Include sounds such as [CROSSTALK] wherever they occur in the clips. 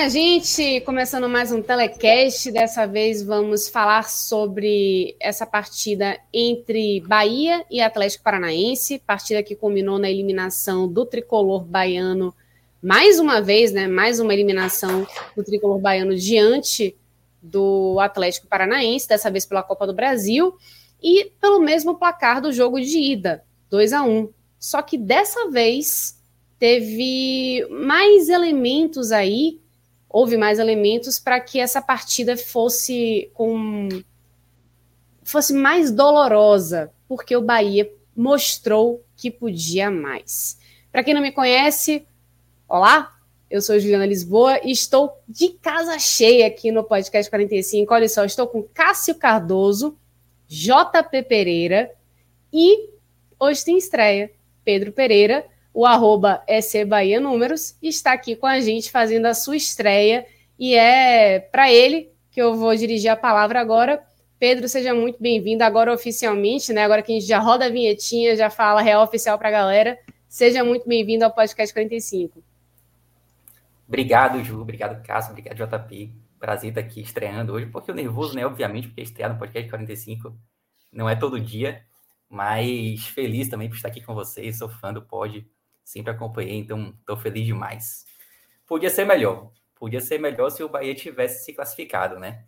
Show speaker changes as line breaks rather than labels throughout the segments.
Olá, minha gente! Começando mais um telecast. Dessa vez vamos falar sobre essa partida entre Bahia e Atlético Paranaense, partida que culminou na eliminação do tricolor baiano mais uma vez, né? Mais uma eliminação do tricolor baiano diante do Atlético Paranaense, dessa vez pela Copa do Brasil, e pelo mesmo placar do jogo de ida, 2 a 1. Só que dessa vez teve mais elementos aí, houve mais elementos para que essa partida fosse com fosse mais dolorosa, porque o Bahia mostrou que podia mais. Para quem não me conhece, olá, eu sou Juliana Lisboa e estou de casa cheia aqui no podcast 45. Olha só, estou com Cássio Cardoso, JP Pereira e hoje tem estreia, Pedro Pereira o arroba SC Bahia Números, está aqui com a gente fazendo a sua estreia. E é para ele que eu vou dirigir a palavra agora. Pedro, seja muito bem-vindo agora oficialmente, né? Agora que a gente já roda a vinhetinha, já fala real oficial para a galera. Seja muito bem-vindo ao Podcast 45.
Obrigado, Ju. Obrigado, Cássio. Obrigado, JP. Prazer estar aqui estreando hoje. Um pouquinho nervoso, né? Obviamente, porque estrear no Podcast 45 não é todo dia. Mas feliz também por estar aqui com vocês. Sou fã do Pod sempre acompanhei, então estou feliz demais. Podia ser melhor, podia ser melhor se o Bahia tivesse se classificado, né?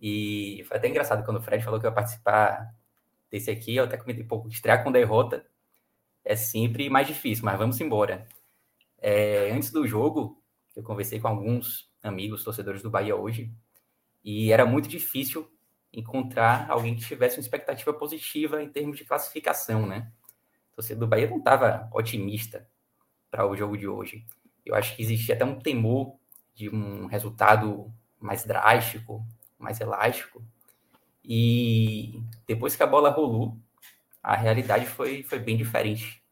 E foi até engraçado quando o Fred falou que ia participar desse aqui, eu até comentei um pouco, estrear com derrota é sempre mais difícil, mas vamos embora. É, antes do jogo, eu conversei com alguns amigos, torcedores do Bahia hoje, e era muito difícil encontrar alguém que tivesse uma expectativa positiva em termos de classificação, né? O torcedor do Bahia não estava otimista para o jogo de hoje. Eu acho que existia até um temor de um resultado mais drástico, mais elástico. E depois que a bola rolou, a realidade foi, foi bem diferente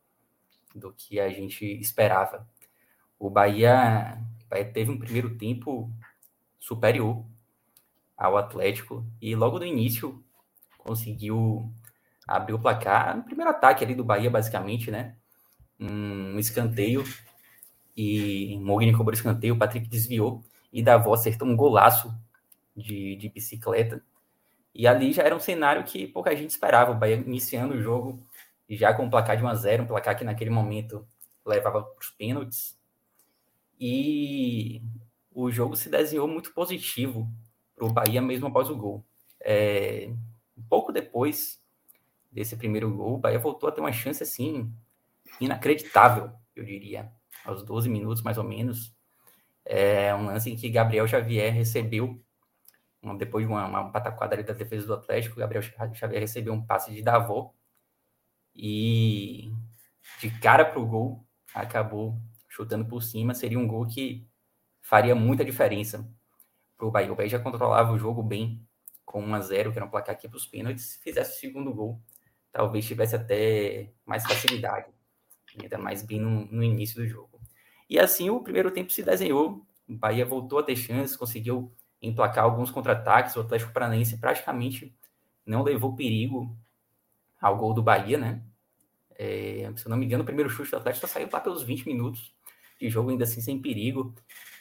do que a gente esperava. O Bahia, o Bahia teve um primeiro tempo superior ao Atlético e logo no início conseguiu abrir o placar no primeiro ataque ali do Bahia, basicamente, né? Um escanteio e Mogni cobrou escanteio, o Patrick desviou e Davó acertou um golaço de, de bicicleta. E ali já era um cenário que pouca gente esperava. O Bahia iniciando o jogo já com um placar de 1 a 0 um placar que naquele momento levava para os pênaltis. E o jogo se desenhou muito positivo para o Bahia mesmo após o gol. É, pouco depois desse primeiro gol, o Bahia voltou a ter uma chance assim inacreditável, eu diria, aos 12 minutos mais ou menos. É um lance em que Gabriel Xavier recebeu, depois de uma, uma pataquada da defesa do Atlético, Gabriel Xavier recebeu um passe de Davó e de cara para o gol acabou chutando por cima. Seria um gol que faria muita diferença para o Bahia. O Bahia já controlava o jogo bem com 1 a 0 que era um placar aqui para os pênaltis. Se fizesse o segundo gol, talvez tivesse até mais facilidade ainda mais bem no, no início do jogo. E assim o primeiro tempo se desenhou, o Bahia voltou a ter chances, conseguiu emplacar alguns contra-ataques, o Atlético Paranaense praticamente não levou perigo ao gol do Bahia, né? É, se eu não me engano, o primeiro chute do Atlético saiu lá pelos 20 minutos de jogo, ainda assim sem perigo.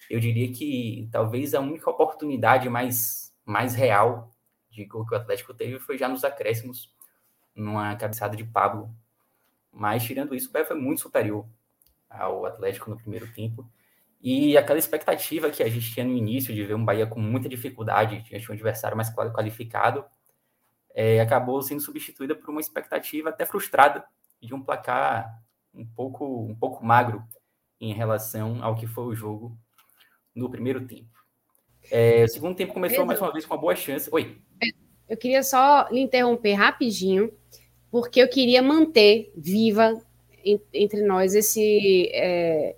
Eu diria que talvez a única oportunidade mais, mais real de gol que o Atlético teve foi já nos acréscimos, numa cabeçada de Pablo mas, tirando isso, o Bahia foi muito superior ao Atlético no primeiro tempo. E aquela expectativa que a gente tinha no início de ver um Bahia com muita dificuldade diante de um adversário mais qualificado, é, acabou sendo substituída por uma expectativa até frustrada de um placar um pouco, um pouco magro em relação ao que foi o jogo no primeiro tempo. É, o segundo tempo começou Pedro, mais uma vez com uma boa chance. Oi.
Eu queria só lhe interromper rapidinho, porque eu queria manter viva entre nós esse, é,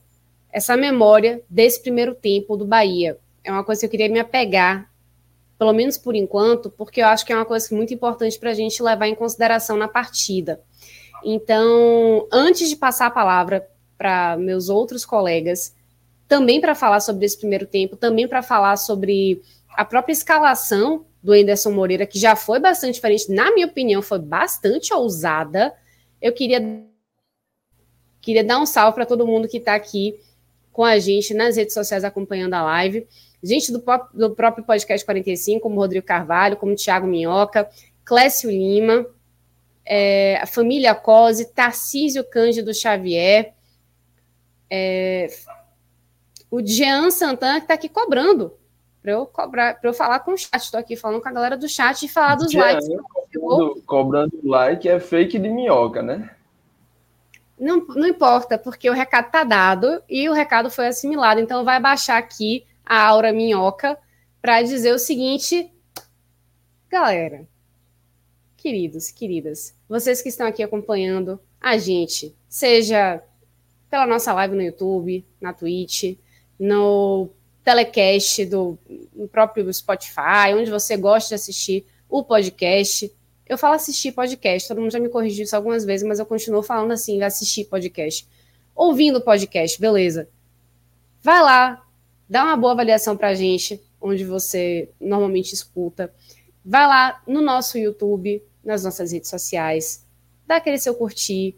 essa memória desse primeiro tempo do Bahia. É uma coisa que eu queria me apegar, pelo menos por enquanto, porque eu acho que é uma coisa muito importante para a gente levar em consideração na partida. Então, antes de passar a palavra para meus outros colegas, também para falar sobre esse primeiro tempo, também para falar sobre a própria escalação do Anderson Moreira, que já foi bastante diferente, na minha opinião, foi bastante ousada. Eu queria, queria dar um salve para todo mundo que está aqui com a gente nas redes sociais acompanhando a live. Gente do, do próprio Podcast 45, como Rodrigo Carvalho, como Tiago Minhoca, Clécio Lima, é, a família Cose, Tarcísio Cândido Xavier, é, o Jean Santana que está aqui cobrando para eu cobrar, para eu falar com o chat. Estou aqui falando com a galera do chat e falar dos likes.
Cobrando, cobrando like é fake de minhoca, né?
Não, não importa, porque o recado está dado e o recado foi assimilado. Então vai baixar aqui a aura minhoca para dizer o seguinte, galera, queridos, queridas, vocês que estão aqui acompanhando a gente, seja pela nossa live no YouTube, na Twitch, no telecast do próprio Spotify, onde você gosta de assistir o podcast. Eu falo assistir podcast, todo mundo já me corrigiu isso algumas vezes, mas eu continuo falando assim, assistir podcast. Ouvindo podcast, beleza. Vai lá, dá uma boa avaliação pra gente, onde você normalmente escuta. Vai lá no nosso YouTube, nas nossas redes sociais, dá aquele seu curtir,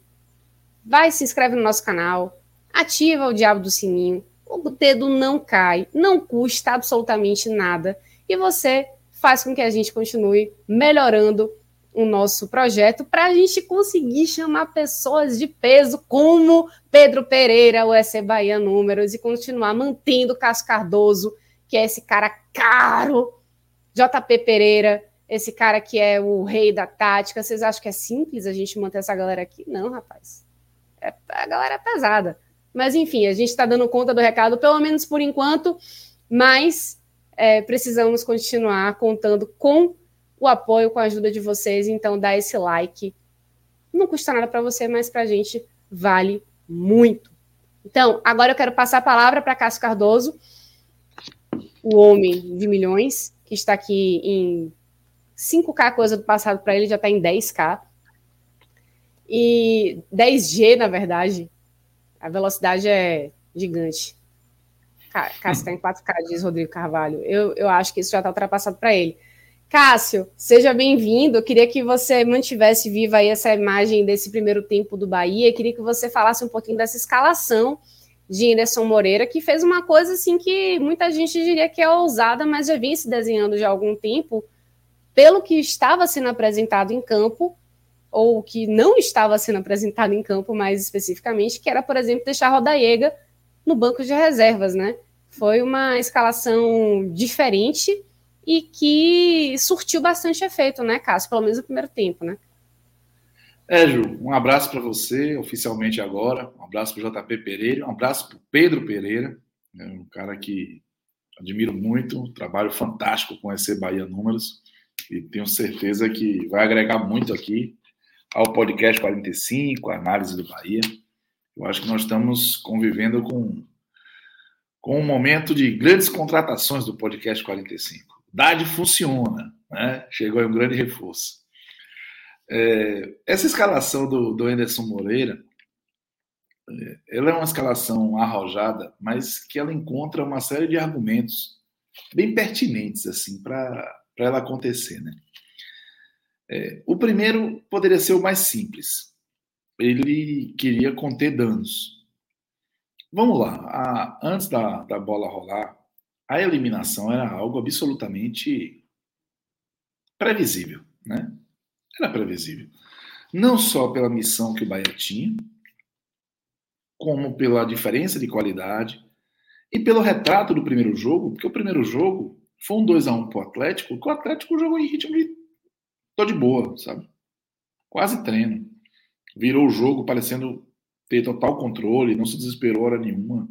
vai se inscreve no nosso canal, ativa o diabo do sininho, o dedo não cai, não custa absolutamente nada e você faz com que a gente continue melhorando o nosso projeto para a gente conseguir chamar pessoas de peso como Pedro Pereira, o SC Bahia Números, e continuar mantendo o Cássio Cardoso, que é esse cara caro, JP Pereira, esse cara que é o rei da tática. Vocês acham que é simples a gente manter essa galera aqui? Não, rapaz. É, a galera é pesada. Mas, enfim, a gente está dando conta do recado, pelo menos por enquanto, mas é, precisamos continuar contando com o apoio, com a ajuda de vocês. Então, dá esse like. Não custa nada para você, mas para a gente vale muito. Então, agora eu quero passar a palavra para Cássio Cardoso, o homem de milhões, que está aqui em 5K coisa do passado para ele, já está em 10K. E 10G, na verdade. A velocidade é gigante. Cássio está em 4K, diz Rodrigo Carvalho. Eu, eu acho que isso já está ultrapassado para ele. Cássio, seja bem-vindo. Eu queria que você mantivesse viva aí essa imagem desse primeiro tempo do Bahia. Eu queria que você falasse um pouquinho dessa escalação de Anderson Moreira, que fez uma coisa assim que muita gente diria que é ousada, mas já vinha se desenhando já há algum tempo pelo que estava sendo apresentado em campo, ou que não estava sendo apresentado em campo mais especificamente, que era, por exemplo, deixar Rodaiega no banco de reservas, né? Foi uma escalação diferente e que surtiu bastante efeito, né, Cássio? Pelo menos no primeiro tempo, né?
É, Ju, um abraço para você, oficialmente agora, um abraço para o JP Pereira, um abraço para o Pedro Pereira, né, um cara que admiro muito, um trabalho fantástico com esse Bahia Números e tenho certeza que vai agregar muito aqui ao podcast 45, a análise do Bahia. Eu acho que nós estamos convivendo com, com um momento de grandes contratações do podcast 45. DAD funciona, né? chegou aí um grande reforço. É, essa escalação do, do Anderson Moreira, é, ela é uma escalação arrojada, mas que ela encontra uma série de argumentos bem pertinentes assim para para ela acontecer. Né? É, o primeiro poderia ser o mais simples. Ele queria conter danos. Vamos lá. A, antes da, da bola rolar, a eliminação era algo absolutamente previsível. Né? Era previsível. Não só pela missão que o Bahia tinha, como pela diferença de qualidade e pelo retrato do primeiro jogo, porque o primeiro jogo foi um 2x1 um pro Atlético, que o Atlético jogou em ritmo de. Tô de boa, sabe? Quase treino. virou o jogo parecendo ter total controle, não se desesperou hora nenhuma.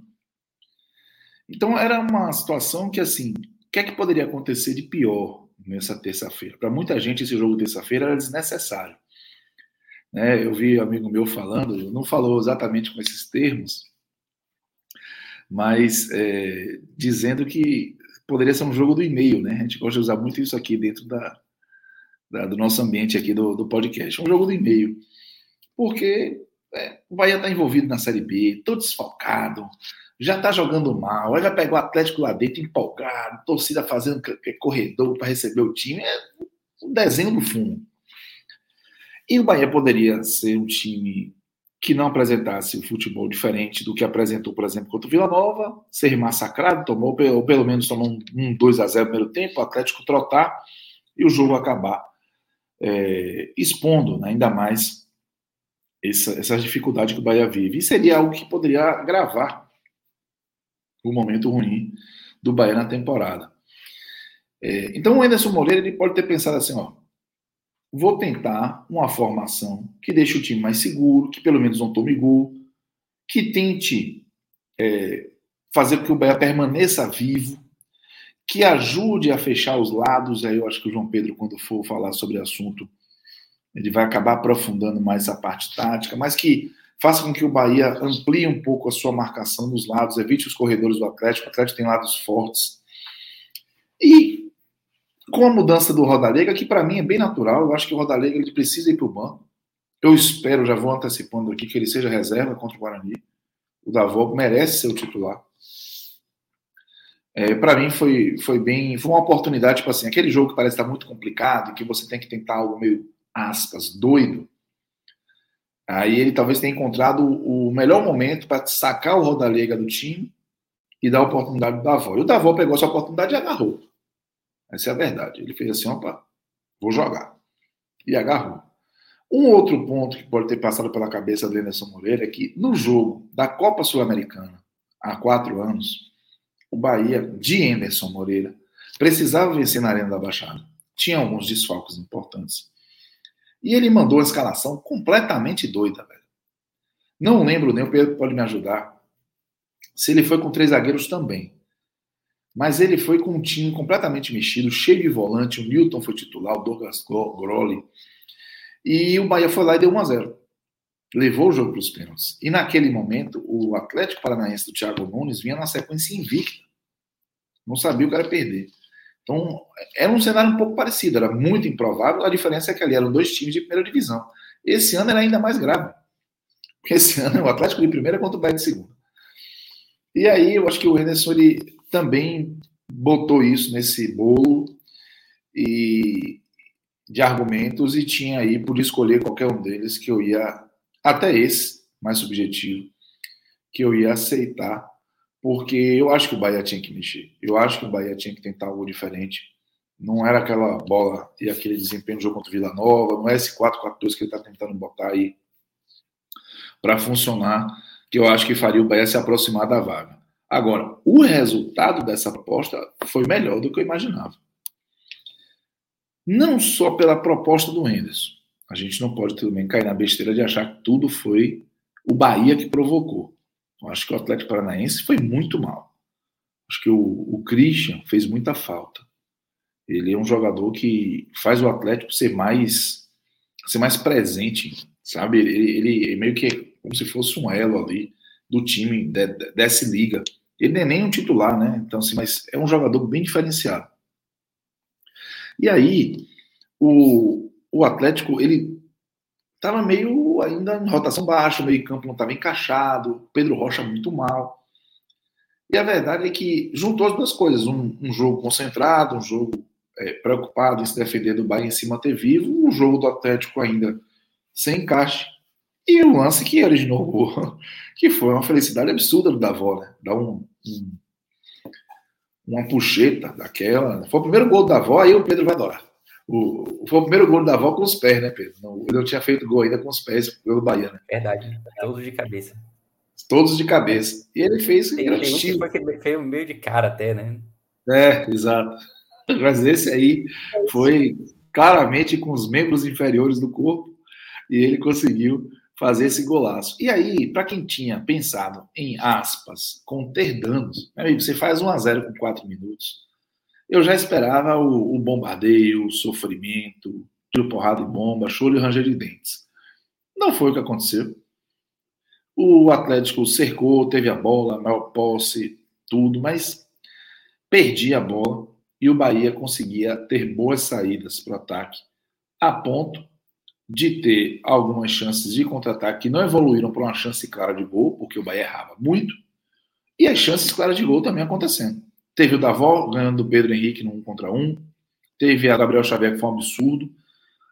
Então era uma situação que assim, o que é que poderia acontecer de pior nessa terça-feira? Para muita gente esse jogo terça-feira era desnecessário. Né? Eu vi um amigo meu falando, não falou exatamente com esses termos, mas é, dizendo que poderia ser um jogo do e-mail, né? A gente gosta de usar muito isso aqui dentro da, da do nosso ambiente aqui do, do podcast. Um jogo do e-mail. Porque é, o Bahia está envolvido na Série B, todo desfalcado, já está jogando mal, aí vai pegar o Atlético lá dentro empolgado, torcida fazendo corredor para receber o time. É um desenho do fundo. E o Bahia poderia ser um time que não apresentasse o futebol diferente do que apresentou, por exemplo, contra o Vila Nova, ser massacrado, tomou, ou pelo menos tomou um, um 2 a 0 no primeiro tempo, o Atlético trotar e o jogo acabar é, expondo né, ainda mais essa, essa dificuldade que o Bahia vive. E seria algo que poderia agravar o momento ruim do Bahia na temporada. É, então o Anderson Moreira ele pode ter pensado assim, ó, vou tentar uma formação que deixe o time mais seguro, que pelo menos não tome gol, que tente é, fazer com que o Bahia permaneça vivo, que ajude a fechar os lados. Aí eu acho que o João Pedro, quando for falar sobre o assunto, ele vai acabar aprofundando mais a parte tática, mas que faça com que o Bahia amplie um pouco a sua marcação nos lados, evite os corredores do Atlético. O Atlético tem lados fortes. E com a mudança do Rodalega, que para mim é bem natural, eu acho que o Rodalega ele precisa ir para o banco. Eu espero, já vou antecipando aqui, que ele seja reserva contra o Guarani. O Davó merece ser o titular. É, para mim foi, foi bem. Foi uma oportunidade, tipo assim, aquele jogo que parece estar muito complicado, que você tem que tentar algo meio, aspas, doido. Aí ele talvez tenha encontrado o melhor momento para sacar o Rodalega do time e dar a oportunidade do Davó. E o Davó pegou essa oportunidade e agarrou. Essa é a verdade. Ele fez assim, opa, vou jogar. E agarrou. Um outro ponto que pode ter passado pela cabeça do Anderson Moreira é que no jogo da Copa Sul-Americana, há quatro anos, o Bahia, de Emerson Moreira, precisava vencer na Arena da Baixada. Tinha alguns desfalques importantes. E ele mandou a escalação completamente doida, velho. Não lembro nem, o Pedro pode me ajudar, se ele foi com três zagueiros também. Mas ele foi com um time completamente mexido, cheio de volante. O Newton foi titular, o Douglas Groli. E o Bahia foi lá e deu 1 a 0 Levou o jogo para os pênaltis. E naquele momento, o Atlético Paranaense do Thiago Nunes vinha na sequência invicta. Não sabia o era perder. Então, era um cenário um pouco parecido, era muito improvável. A diferença é que ali eram dois times de primeira divisão. Esse ano era ainda mais grave. Porque esse ano o Atlético de primeira contra o Bahia de segunda. E aí, eu acho que o Henderson ele também botou isso nesse bolo e de argumentos e tinha aí por escolher qualquer um deles que eu ia até esse mais subjetivo que eu ia aceitar porque eu acho que o Bahia tinha que mexer eu acho que o Bahia tinha que tentar algo diferente não era aquela bola e aquele desempenho do jogo contra o Vila Nova não é esse 4-4-2 que ele está tentando botar aí para funcionar que eu acho que faria o Bahia se aproximar da vaga Agora, o resultado dessa proposta foi melhor do que eu imaginava. Não só pela proposta do Henderson. A gente não pode também cair na besteira de achar que tudo foi o Bahia que provocou. Eu acho que o Atlético Paranaense foi muito mal. Acho que o, o Christian fez muita falta. Ele é um jogador que faz o Atlético ser mais ser mais presente, sabe? Ele, ele, ele meio que é como se fosse um elo ali do time de, de, dessa liga. Ele não é nem um titular, né? Então, assim, mas é um jogador bem diferenciado. E aí, o, o Atlético, ele estava meio ainda em rotação baixa, o meio campo não estava encaixado, Pedro Rocha muito mal. E a verdade é que juntou as duas coisas, um, um jogo concentrado, um jogo é, preocupado em se defender do Bahia em se manter vivo, um jogo do Atlético ainda sem encaixe. E o lance que originou o gol, [LAUGHS] que foi uma felicidade absurda do Davó, né? Dar um, um, uma puxeta daquela. Foi o primeiro gol do Davó, aí o Pedro vai adorar. O, foi o primeiro gol da avó com os pés, né, Pedro? Não, ele não tinha feito gol ainda com os pés pelo Bahia, né?
Verdade, todos de cabeça.
Todos de cabeça. E ele fez
tem, um que foi, foi meio de cara até, né?
É, exato. Mas esse aí foi claramente com os membros inferiores do corpo e ele conseguiu fazer esse golaço. E aí, para quem tinha pensado em aspas, conter danos, amigo, você faz 1 a 0 com 4 minutos. Eu já esperava o, o bombardeio, o sofrimento, tiro porrada e bomba, choro e ranger de dentes. Não foi o que aconteceu. O Atlético cercou, teve a bola, maior posse, tudo, mas perdia a bola e o Bahia conseguia ter boas saídas para o ataque, a ponto de ter algumas chances de contra-ataque que não evoluíram para uma chance clara de gol, porque o Bahia errava muito, e as chances claras de gol também acontecendo. Teve o Davó ganhando do Pedro Henrique no 1 contra 1, teve a Gabriel Xavier que foi um absurdo,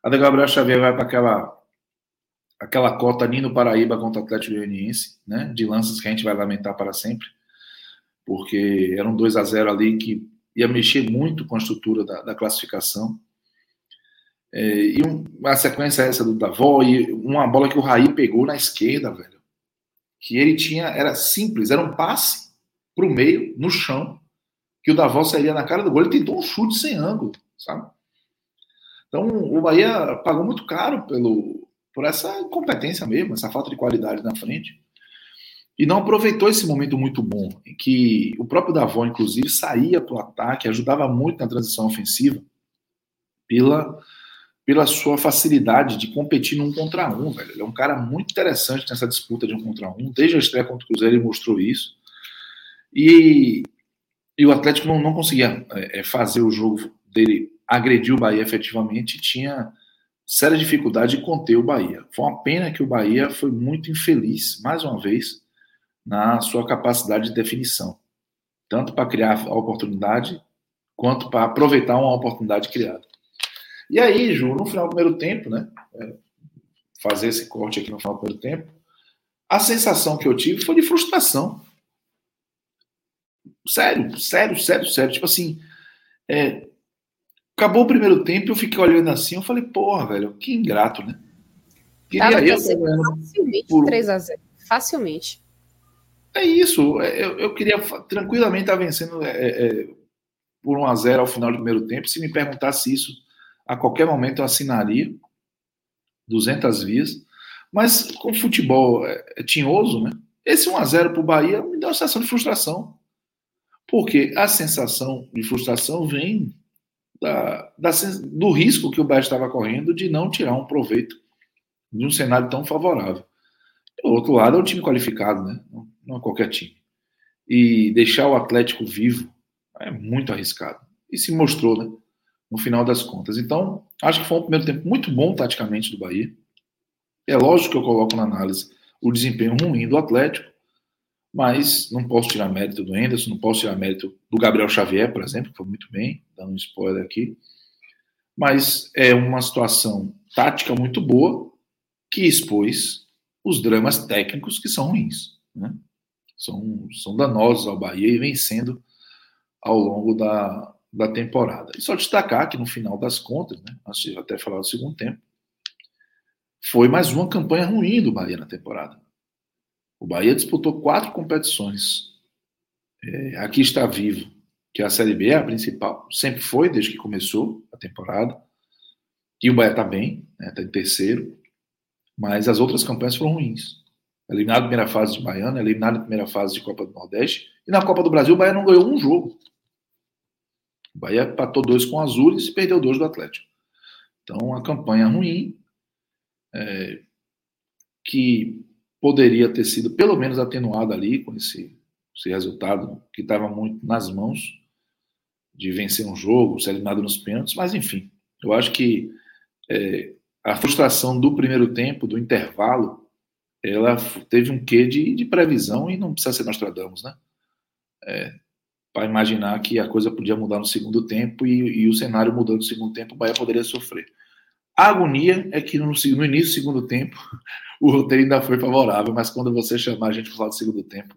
a da Gabriel Xavier vai para aquela aquela cota Nino Paraíba contra o Atlético Goianiense, né, de lances que a gente vai lamentar para sempre, porque eram 2 a 0 ali que ia mexer muito com a estrutura da, da classificação. É, e um, a sequência é essa do Davó, e uma bola que o Raí pegou na esquerda, velho. Que ele tinha, era simples, era um passe para o meio, no chão, que o Davó sairia na cara do gol. Ele tentou um chute sem ângulo, sabe? Então o Bahia pagou muito caro pelo, por essa incompetência mesmo, essa falta de qualidade na frente. E não aproveitou esse momento muito bom, em que o próprio Davó, inclusive, saía para o ataque, ajudava muito na transição ofensiva, pela pela sua facilidade de competir num contra um, velho. Ele é um cara muito interessante nessa disputa de um contra um. Desde a estreia contra o Cruzeiro ele mostrou isso. E, e o Atlético não, não conseguia é, é fazer o jogo dele agredir o Bahia efetivamente tinha séria dificuldade de conter o Bahia. Foi uma pena que o Bahia foi muito infeliz, mais uma vez, na sua capacidade de definição. Tanto para criar a oportunidade, quanto para aproveitar uma oportunidade criada. E aí, Ju, no final do primeiro tempo, né? É, fazer esse corte aqui no final do primeiro tempo, a sensação que eu tive foi de frustração. Sério, sério, sério, sério. Tipo assim, é, acabou o primeiro tempo, eu fiquei olhando assim, eu falei, porra, velho, que ingrato, né?
Queria eu facilmente por... 3 a 0 Facilmente.
É isso. É, eu, eu queria tranquilamente estar vencendo é, é, por 1 a 0 ao final do primeiro tempo. Se me perguntasse isso a qualquer momento eu assinaria 200 vias, mas com futebol é, é tinhoso, né? Esse 1 a 0 para o Bahia me deu uma sensação de frustração. Porque a sensação de frustração vem da, da, do risco que o Bahia estava correndo de não tirar um proveito de um cenário tão favorável. Do outro lado, é um time qualificado, né? Não, é qualquer time. E deixar o Atlético vivo é muito arriscado. E se mostrou, né? no final das contas. Então, acho que foi um primeiro tempo muito bom taticamente do Bahia. É lógico que eu coloco na análise o desempenho ruim do Atlético, mas não posso tirar mérito do Enderson, não posso tirar mérito do Gabriel Xavier, por exemplo, que foi muito bem, dando um spoiler aqui. Mas é uma situação tática muito boa que expôs os dramas técnicos que são ruins. Né? São, são danosos ao Bahia e vem sendo ao longo da, da temporada. E só destacar que no final das contas, né, antes de até falar do segundo tempo, foi mais uma campanha ruim do Bahia na temporada. O Bahia disputou quatro competições. É, aqui está vivo, que a Série B é a principal, sempre foi desde que começou a temporada. E o Bahia está bem, está né, tá em terceiro, mas as outras campanhas foram ruins. Eliminado na primeira fase de Baiana, eliminado na primeira fase de Copa do Nordeste, e na Copa do Brasil o Bahia não ganhou um jogo. O Bahia empatou dois com o Azul e perdeu dois do Atlético. Então, a campanha ruim, é, que poderia ter sido pelo menos atenuada ali com esse, esse resultado que estava muito nas mãos de vencer um jogo, ser eliminado nos pênaltis, mas enfim, eu acho que é, a frustração do primeiro tempo, do intervalo, ela teve um quê de, de previsão e não precisa ser Nostradamus, né? É, para imaginar que a coisa podia mudar no segundo tempo e, e, o cenário mudando no segundo tempo, o Bahia poderia sofrer. A agonia é que no, no início do segundo tempo o roteiro ainda foi favorável, mas quando você chamar a gente para falar do segundo tempo,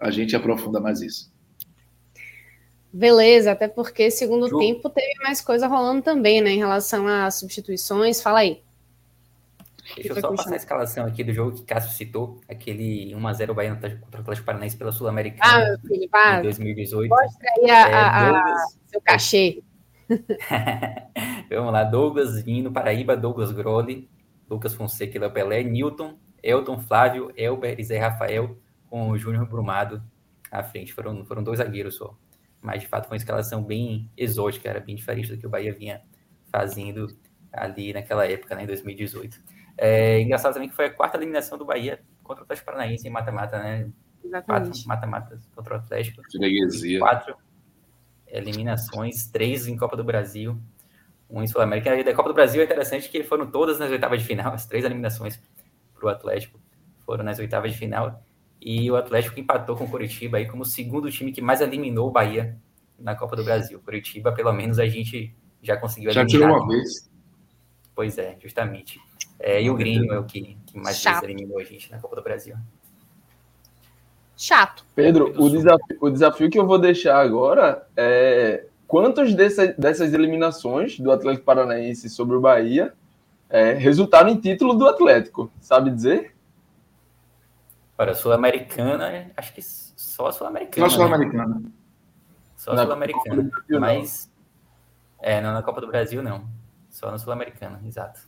a gente aprofunda mais isso.
Beleza, até porque segundo tempo teve mais coisa rolando também, né, em relação às substituições. Fala aí.
Deixa eu só passar a escalação aqui do jogo que Cássio citou, aquele 1x0 Baiano contra o Atlético Paranaense pela Sul-Americana ah, filho, em 2018.
Mostra aí a, é, a, Douglas... a seu cachê. [LAUGHS]
Vamos lá, Douglas Vino, Paraíba, Douglas Groli, Lucas Fonseca e Léo Pelé, Newton, Elton, Flávio, Elber e Zé Rafael, com o Júnior Brumado à frente. Foram, foram dois zagueiros só. Mas, de fato, foi uma escalação bem exótica, era bem diferente do que o Bahia vinha fazendo ali naquela época, né, em 2018. É engraçado também que foi a quarta eliminação do Bahia contra o Atlético Paranaense em mata-mata, né? Exatamente. Quatro mata-matas contra o Atlético.
Freguesia.
Quatro eliminações, três em Copa do Brasil, um em Sul-América. E da Copa do Brasil é interessante que foram todas nas oitavas de final, as três eliminações para o Atlético foram nas oitavas de final. E o Atlético empatou com o Curitiba aí como o segundo time que mais eliminou o Bahia na Copa do Brasil. Curitiba, pelo menos, a gente já conseguiu
eliminar. Já tirou uma vez.
Pois é, justamente. É, e o Grêmio é o que, que mais vezes eliminou a gente na Copa do Brasil.
Chato.
Pedro, o desafio, o desafio que eu vou deixar agora é quantas dessa, dessas eliminações do Atlético Paranaense sobre o Bahia é, resultaram em título do Atlético? Sabe dizer?
Para a Sul-Americana, acho que só a Sul-Americana.
Só a Sul-Americana.
Né? Só a Sul-Americana. Mas. É, não na Copa do Brasil, não. Só na Sul-Americana, exato.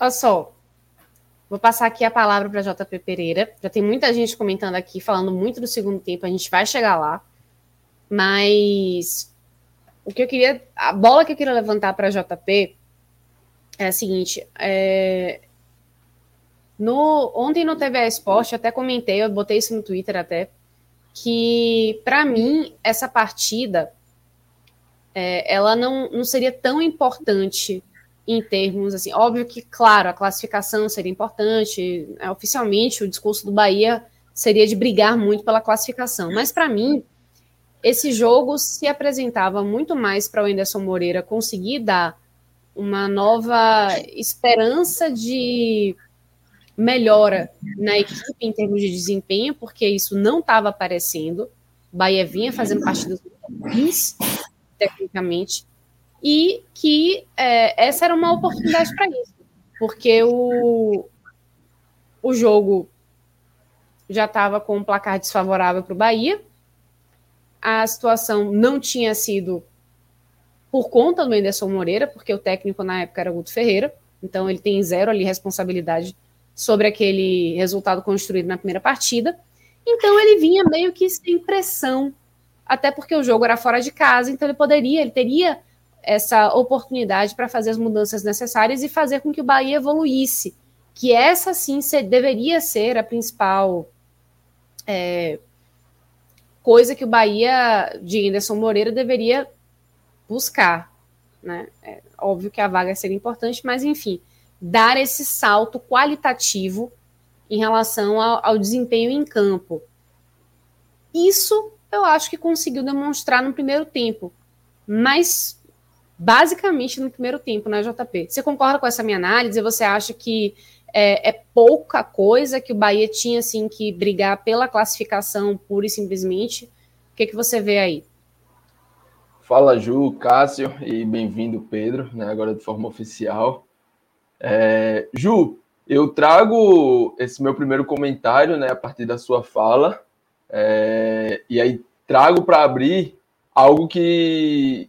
Olha só, vou passar aqui a palavra para JP Pereira. Já tem muita gente comentando aqui, falando muito do segundo tempo, a gente vai chegar lá. Mas o que eu queria, a bola que eu queria levantar para JP é a seguinte: é, no, ontem no TV Esporte, até comentei, eu botei isso no Twitter até, que para mim essa partida é, ela não, não seria tão importante em termos assim, óbvio que, claro, a classificação seria importante, é, oficialmente o discurso do Bahia seria de brigar muito pela classificação, mas para mim esse jogo se apresentava muito mais para o Anderson Moreira conseguir dar uma nova esperança de melhora na equipe em termos de desempenho, porque isso não estava aparecendo. Bahia vinha fazendo partidas ruins, tecnicamente, e que é, essa era uma oportunidade para isso, porque o, o jogo já estava com um placar desfavorável para o Bahia, a situação não tinha sido por conta do Anderson Moreira, porque o técnico na época era Guto Ferreira, então ele tem zero ali responsabilidade sobre aquele resultado construído na primeira partida. Então ele vinha meio que sem pressão, até porque o jogo era fora de casa, então ele poderia, ele teria essa oportunidade para fazer as mudanças necessárias e fazer com que o Bahia evoluísse, que essa sim ser, deveria ser a principal é, coisa que o Bahia de Anderson Moreira deveria buscar. Né? É óbvio que a vaga seria importante, mas enfim, dar esse salto qualitativo em relação ao, ao desempenho em campo. Isso eu acho que conseguiu demonstrar no primeiro tempo, mas basicamente no primeiro tempo, né, JP? Você concorda com essa minha análise? Você acha que é, é, pouca coisa que o Bahia tinha assim que brigar pela classificação pura e simplesmente? O que, que você vê aí?
Fala Ju, Cássio e bem-vindo Pedro, né, agora de forma oficial. É, Ju, eu trago esse meu primeiro comentário né, a partir da sua fala, é, e aí trago para abrir algo que,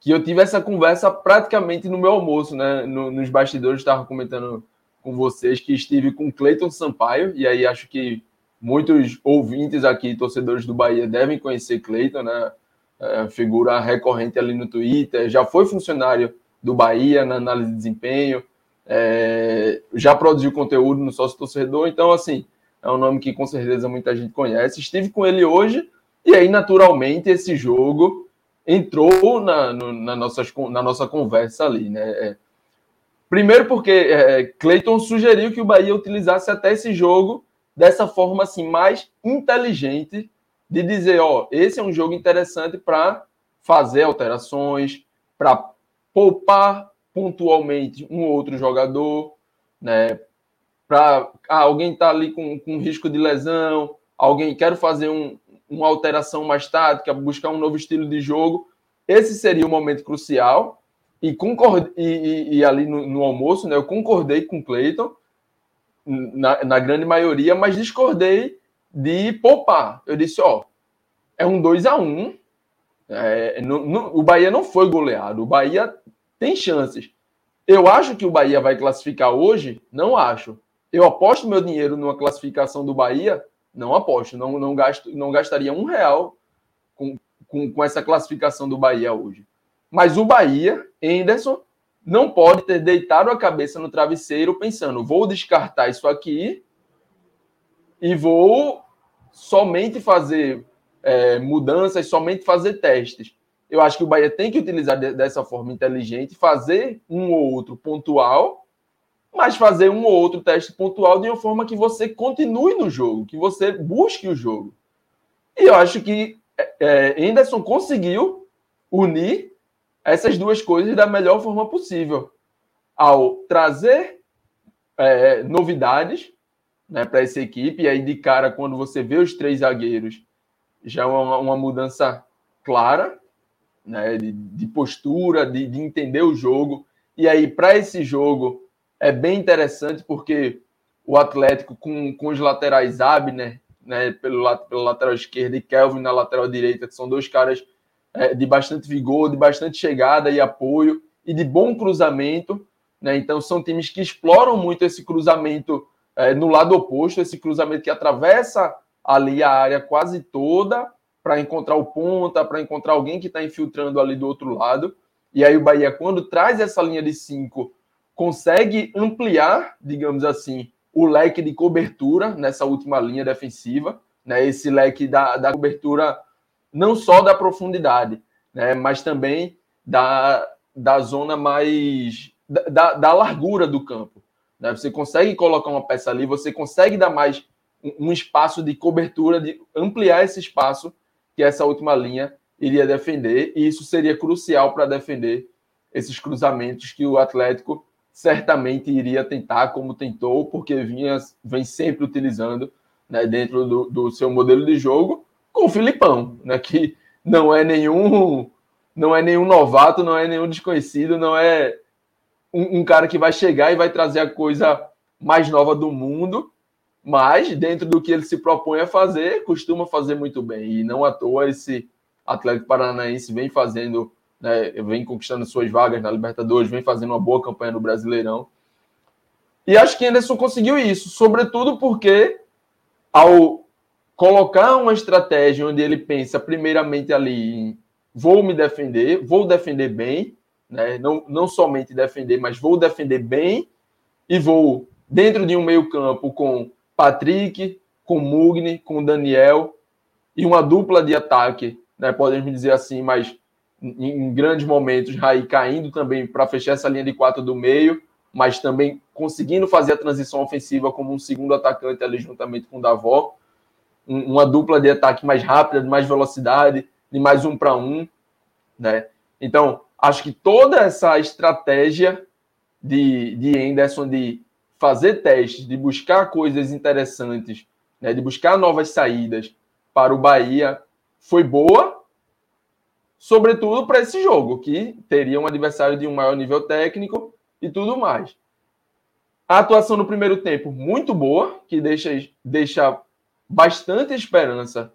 que eu tive essa conversa praticamente no meu almoço, né? No, nos bastidores, estava comentando com vocês que estive com Cleiton Sampaio, e aí acho que muitos ouvintes aqui, torcedores do Bahia, devem conhecer Cleiton, né? É, figura recorrente ali no Twitter, já foi funcionário do Bahia na análise de desempenho, é, já produziu conteúdo no sócio torcedor, então assim, é um nome que com certeza muita gente conhece. Estive com ele hoje, e aí, naturalmente, esse jogo entrou na, no, na, nossa, na nossa conversa ali, né? É, Primeiro porque é, sugeriu que o Bahia utilizasse até esse jogo dessa forma assim mais inteligente de dizer, ó, esse é um jogo interessante para fazer alterações, para poupar pontualmente um outro jogador, né? Para ah, alguém tá ali com, com risco de lesão, alguém quer fazer um, uma alteração mais tática, buscar um novo estilo de jogo. Esse seria o momento crucial e, e, e, e ali no, no, almoço, né, eu concordei com o Cleiton, na, na, grande maioria, mas discordei de poupar. Eu disse, ó, é um 2 a 1 um, é, o Bahia não foi goleado, o Bahia tem chances. Eu acho que o Bahia vai classificar hoje? Não acho. Eu aposto meu dinheiro numa classificação do Bahia? Não aposto. Não, não, gasto, não gastaria um real com, com, com essa classificação do Bahia hoje. Mas o Bahia, Anderson, não pode ter deitado a cabeça no travesseiro pensando, vou descartar isso aqui e vou somente fazer é, mudanças, somente fazer testes. Eu acho que o Bahia tem que utilizar de, dessa forma inteligente, fazer um ou outro pontual, mas fazer um ou outro teste pontual de uma forma que você continue no jogo, que você busque o jogo. E eu acho que é, é Anderson conseguiu unir essas duas coisas da melhor forma possível. Ao trazer é, novidades né, para essa equipe, e aí de cara, quando você vê os três zagueiros, já é uma, uma mudança clara né, de, de postura, de, de entender o jogo. E aí, para esse jogo, é bem interessante porque o Atlético, com, com os laterais Abner, né, pelo, pelo lateral esquerdo, e Kelvin na lateral direita, que são dois caras é, de bastante vigor, de bastante chegada e apoio e de bom cruzamento. Né? Então, são times que exploram muito esse cruzamento é, no lado oposto, esse cruzamento que atravessa ali a área quase toda para encontrar o ponta, para encontrar alguém que está infiltrando ali do outro lado. E aí o Bahia, quando traz essa linha de cinco, consegue ampliar, digamos assim, o leque de cobertura nessa última linha defensiva, né? Esse leque da, da cobertura não só da profundidade, né, mas também da, da zona mais. Da, da largura do campo. Né? Você consegue colocar uma peça ali, você consegue dar mais um espaço de cobertura, de ampliar esse espaço que essa última linha iria defender, e isso seria crucial para defender esses cruzamentos que o Atlético certamente iria tentar, como tentou, porque vinha, vem sempre utilizando né, dentro do, do seu modelo de jogo, com o Filipão, né, que não é nenhum não é nenhum novato, não é nenhum desconhecido, não é um, um, cara que vai chegar e vai trazer a coisa mais nova do mundo, mas dentro do que ele se propõe a fazer, costuma fazer muito bem. E não à toa esse Atlético Paranaense vem fazendo, né, vem conquistando suas vagas na Libertadores, vem fazendo uma boa campanha no Brasileirão. E acho que Anderson conseguiu isso, sobretudo porque ao colocar uma estratégia onde ele pensa primeiramente ali em vou me defender, vou defender bem, né? não, não somente defender, mas vou defender bem e vou dentro de um meio campo com Patrick, com Mugni, com Daniel e uma dupla de ataque, né? podemos dizer assim, mas em, grandes momentos, Raí caindo também para fechar essa linha de quatro do meio, mas também conseguindo fazer a transição ofensiva como um segundo atacante ali juntamente com o Davó uma dupla de ataque mais rápida, de mais velocidade, de mais um para um, né? Então, acho que toda essa estratégia de, de Anderson de fazer testes, de buscar coisas interessantes, né, de buscar novas saídas para o Bahia foi boa, sobretudo para esse jogo, que teria um adversário de um maior nível técnico e tudo mais. A atuação no primeiro tempo muito boa, que deixa, deixa bastante esperança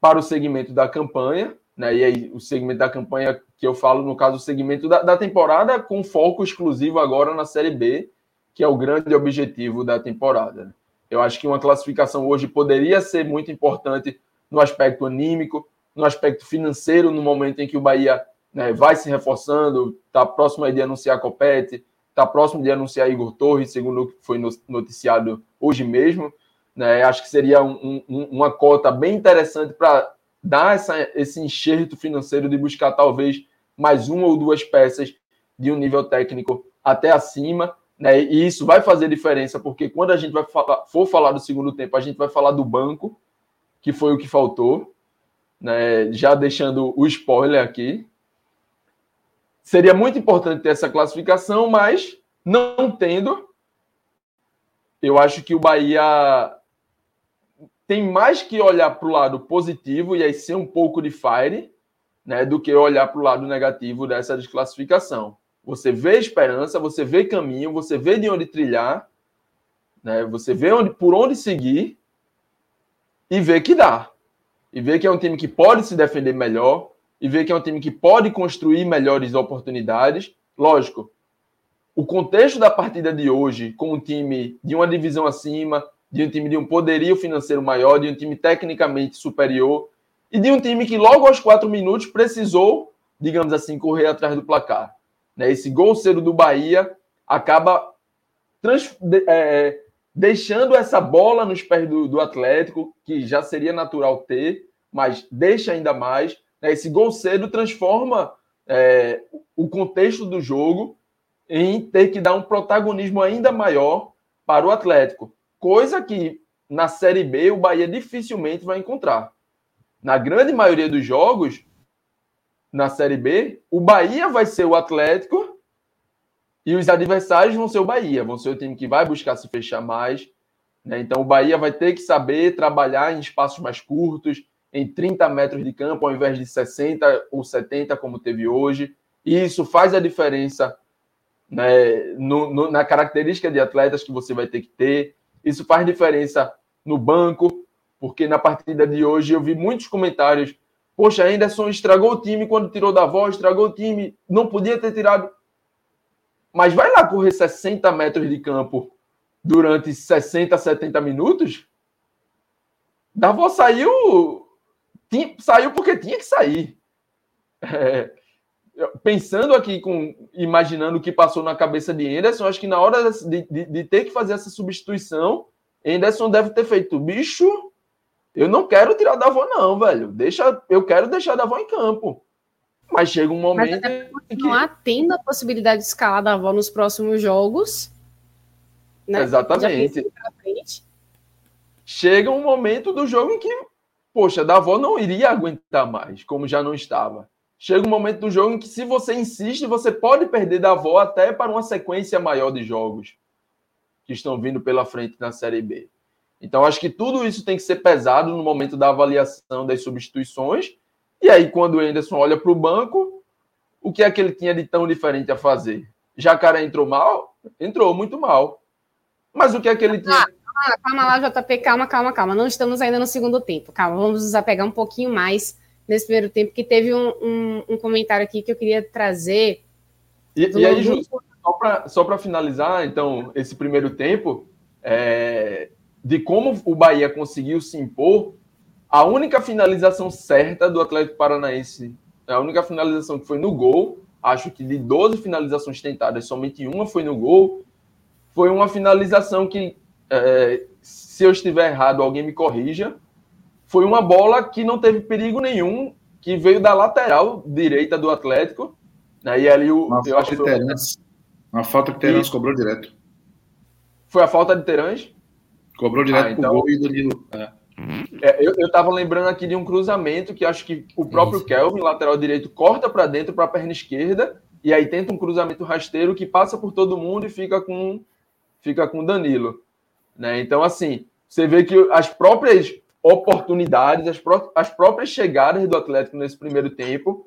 para o segmento da campanha, né? E aí, o segmento da campanha que eu falo, no caso, o segmento da, da temporada, com foco exclusivo agora na Série B, que é o grande objetivo da temporada. Eu acho que uma classificação hoje poderia ser muito importante no aspecto anímico, no aspecto financeiro, no momento em que o Bahia né, vai se reforçando, está próximo de anunciar Copete, está próximo de anunciar Igor Torres, segundo o que foi noticiado hoje mesmo. Né? Acho que seria um, um, uma cota bem interessante para dar essa, esse enxerto financeiro de buscar talvez mais uma ou duas peças de um nível técnico até acima. Né? E isso vai fazer diferença, porque quando a gente vai falar, for falar do segundo tempo, a gente vai falar do banco, que foi o que faltou. Né? Já deixando o spoiler aqui. Seria muito importante ter essa classificação, mas não tendo, eu acho que o Bahia tem mais que olhar para o lado positivo e aí ser um pouco de fire, né, do que olhar para o lado negativo dessa desclassificação. Você vê esperança, você vê caminho, você vê de onde trilhar, né, você vê onde, por onde seguir e vê que dá. E vê que é um time que pode se defender melhor, e vê que é um time que pode construir melhores oportunidades. Lógico, o contexto da partida de hoje, com um time de uma divisão acima, de um time de um poderio financeiro maior, de um time tecnicamente superior, e de um time que logo aos quatro minutos precisou, digamos assim, correr atrás do placar. Né? Esse gol cedo do Bahia acaba trans, é, deixando essa bola nos pés do, do, Atlético, que já seria natural ter, mas deixa ainda mais. Né? Esse gol cedo transforma é, o contexto do jogo em ter que dar um protagonismo ainda maior para o Atlético, coisa que na Série B o Bahia dificilmente vai encontrar. Na grande maioria dos jogos, na Série B, o Bahia vai ser o Atlético e os adversários vão ser o Bahia, vão ser o time que vai buscar se fechar mais. Né? Então o Bahia vai ter que saber trabalhar em espaços mais curtos, em 30 metros de campo, ao invés de 60 ou 70, como teve hoje. E isso faz a diferença né, no, no, na característica de atletas que você vai ter que ter. Isso faz diferença no banco, porque na partida de hoje eu vi muitos comentários. Poxa, Anderson estragou o time quando tirou da voz, estragou o time, não podia ter tirado. Mas vai lá correr 60 metros de campo durante 60, 70 minutos? Davó saiu. Tinha, saiu porque tinha que sair. É, pensando aqui, com imaginando o que passou na cabeça de Anderson, acho que na hora de, de, de ter que fazer essa substituição, Anderson deve ter feito bicho. Eu não quero tirar da avó, não, velho. Deixa, eu quero deixar da avó em campo. Mas chega um momento. Mas
que... tendo a possibilidade de escalar da avó nos próximos jogos.
Né? Exatamente. Chega um momento do jogo em que, poxa, da avó não iria aguentar mais, como já não estava. Chega um momento do jogo em que, se você insiste, você pode perder da avó até para uma sequência maior de jogos que estão vindo pela frente na Série B. Então, acho que tudo isso tem que ser pesado no momento da avaliação das substituições e aí, quando o Anderson olha para o banco, o que é que ele tinha de tão diferente a fazer? Jacaré entrou mal? Entrou muito mal. Mas o que é que ele tinha.
Ah, calma lá, JP, calma, calma, calma. Não estamos ainda no segundo tempo. Calma, vamos nos apegar um pouquinho mais nesse primeiro tempo, que teve um, um, um comentário aqui que eu queria trazer.
E, e aí, Ju, só para finalizar, então, esse primeiro tempo, é, de como o Bahia conseguiu se impor, a única finalização certa do Atlético Paranaense, a única finalização que foi no gol, acho que de 12 finalizações tentadas, somente uma foi no gol, foi uma finalização que, é, se eu estiver errado, alguém me corrija, foi uma bola que não teve perigo nenhum, que veio da lateral direita do Atlético, e ali o,
uma eu acho que foi... Uma falta que o Terence cobrou direto.
Foi a falta de Terence?
Cobrou direto ah, então... pro gol e Danilo... É.
É, eu estava lembrando aqui de um cruzamento que acho que o próprio Isso. Kelvin, lateral direito, corta para dentro para a perna esquerda e aí tenta um cruzamento rasteiro que passa por todo mundo e fica com fica com Danilo, né? Então assim, você vê que as próprias oportunidades, as, pró as próprias chegadas do Atlético nesse primeiro tempo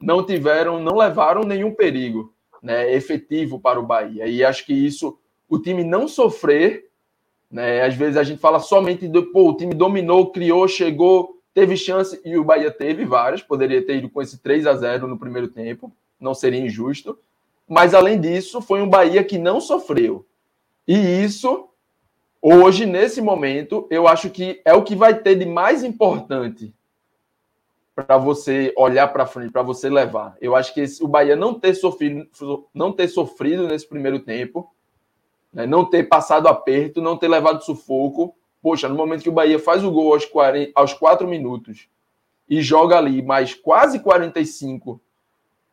não tiveram, não levaram nenhum perigo, né, efetivo para o Bahia. E acho que isso o time não sofrer né? Às vezes a gente fala somente do pô, o time dominou, criou, chegou, teve chance, e o Bahia teve várias, poderia ter ido com esse 3 a 0 no primeiro tempo, não seria injusto. Mas além disso, foi um Bahia que não sofreu. E isso, hoje, nesse momento, eu acho que é o que vai ter de mais importante para você olhar para frente, para você levar. Eu acho que esse, o Bahia não ter sofrido, não ter sofrido nesse primeiro tempo né? Não ter passado aperto, não ter levado sufoco. Poxa, no momento que o Bahia faz o gol aos, 40, aos 4 minutos e joga ali mais quase 45,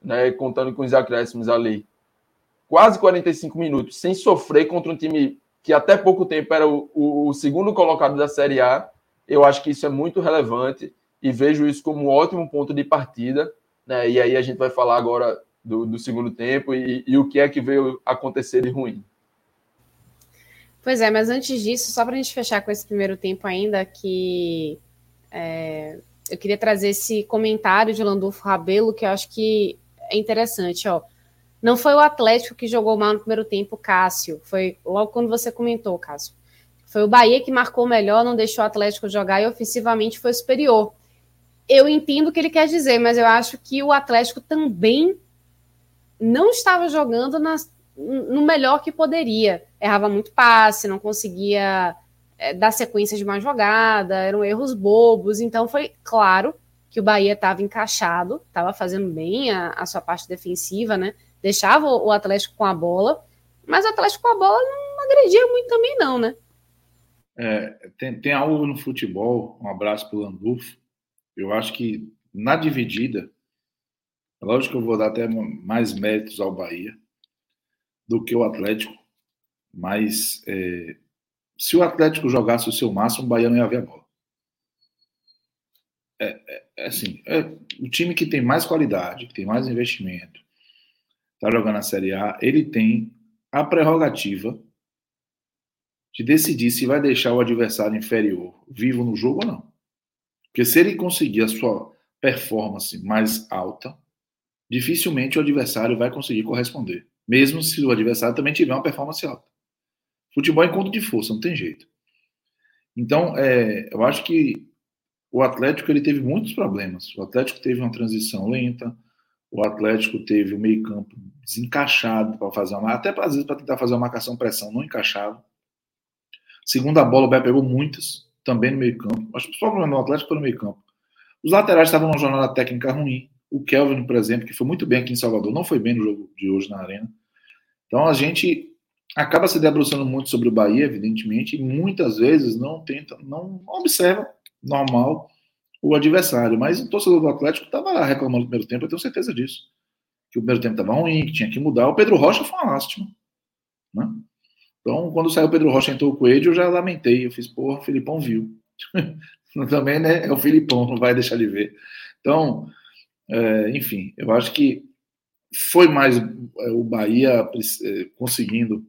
né, contando com os acréscimos ali, quase 45 minutos, sem sofrer contra um time que até pouco tempo era o, o, o segundo colocado da Série A, eu acho que isso é muito relevante e vejo isso como um ótimo ponto de partida. Né? E aí a gente vai falar agora do, do segundo tempo e, e, o que é que veio acontecer de ruim.
Pois é, mas antes disso, só para a gente fechar com esse primeiro tempo ainda, que é, eu queria trazer esse comentário de Landulfo Rabelo, que eu acho que é interessante, ó. Não foi o Atlético que jogou mal no primeiro tempo, Cássio. Foi logo quando você comentou, Cássio. Foi o Bahia que marcou melhor, não deixou o Atlético jogar e ofensivamente foi superior. Eu entendo o que ele quer dizer, mas eu acho que o Atlético também não estava jogando nas, no melhor que poderia. Errava muito passe, não conseguia é, dar sequência de uma jogada, eram erros bobos. Então foi claro que o Bahia estava encaixado, estava fazendo bem a, a, sua parte defensiva, né? Deixava o, Atlético com a bola, mas o Atlético com a bola não agredia muito também, não, né?
É, tem, tem algo no futebol, um abraço para o Landulfo. Eu acho que na dividida, lógico que eu vou dar até mais méritos ao Bahia do que o Atlético, mas é, se o Atlético jogasse o seu máximo, o Bahia não ia ver a bola. É, é, é assim, é, o time que tem mais qualidade, que tem mais investimento, está jogando a Série A, ele tem a prerrogativa de decidir se vai deixar o adversário inferior vivo no jogo ou não. Porque se ele conseguir a sua performance mais alta, dificilmente o adversário vai conseguir corresponder, mesmo se o adversário também tiver uma performance alta. Futebol é encontro de força, não tem jeito. Então, é, eu acho que o Atlético ele teve muitos problemas. O Atlético teve uma transição lenta, o Atlético teve o meio-campo desencaixado para fazer uma, até às vezes para tentar fazer uma marcação pressão, não encaixava. Segunda bola, o Bé pegou muitas, também no meio-campo. Acho que o problema do Atlético foi no meio-campo. Os laterais estavam numa jornada técnica ruim. O Kelvin, por exemplo, que foi muito bem aqui em Salvador, não foi bem no jogo de hoje na Arena. Então a gente acaba se debruçando muito sobre o Bahia, evidentemente, e muitas vezes não tenta, não observa normal o adversário. Mas o torcedor do Atlético estava reclamando do primeiro tempo, eu tenho certeza disso. Que o primeiro tempo estava ruim, que tinha que mudar. O Pedro Rocha foi uma lástima. Né? Então, quando saiu o Pedro Rocha entrou o Coelho, eu já lamentei. Eu fiz, porra, o Filipão viu. [LAUGHS] Também, né? É o Filipão, não vai deixar de ver. Então, é, enfim, eu acho que foi mais é, o Bahia é, conseguindo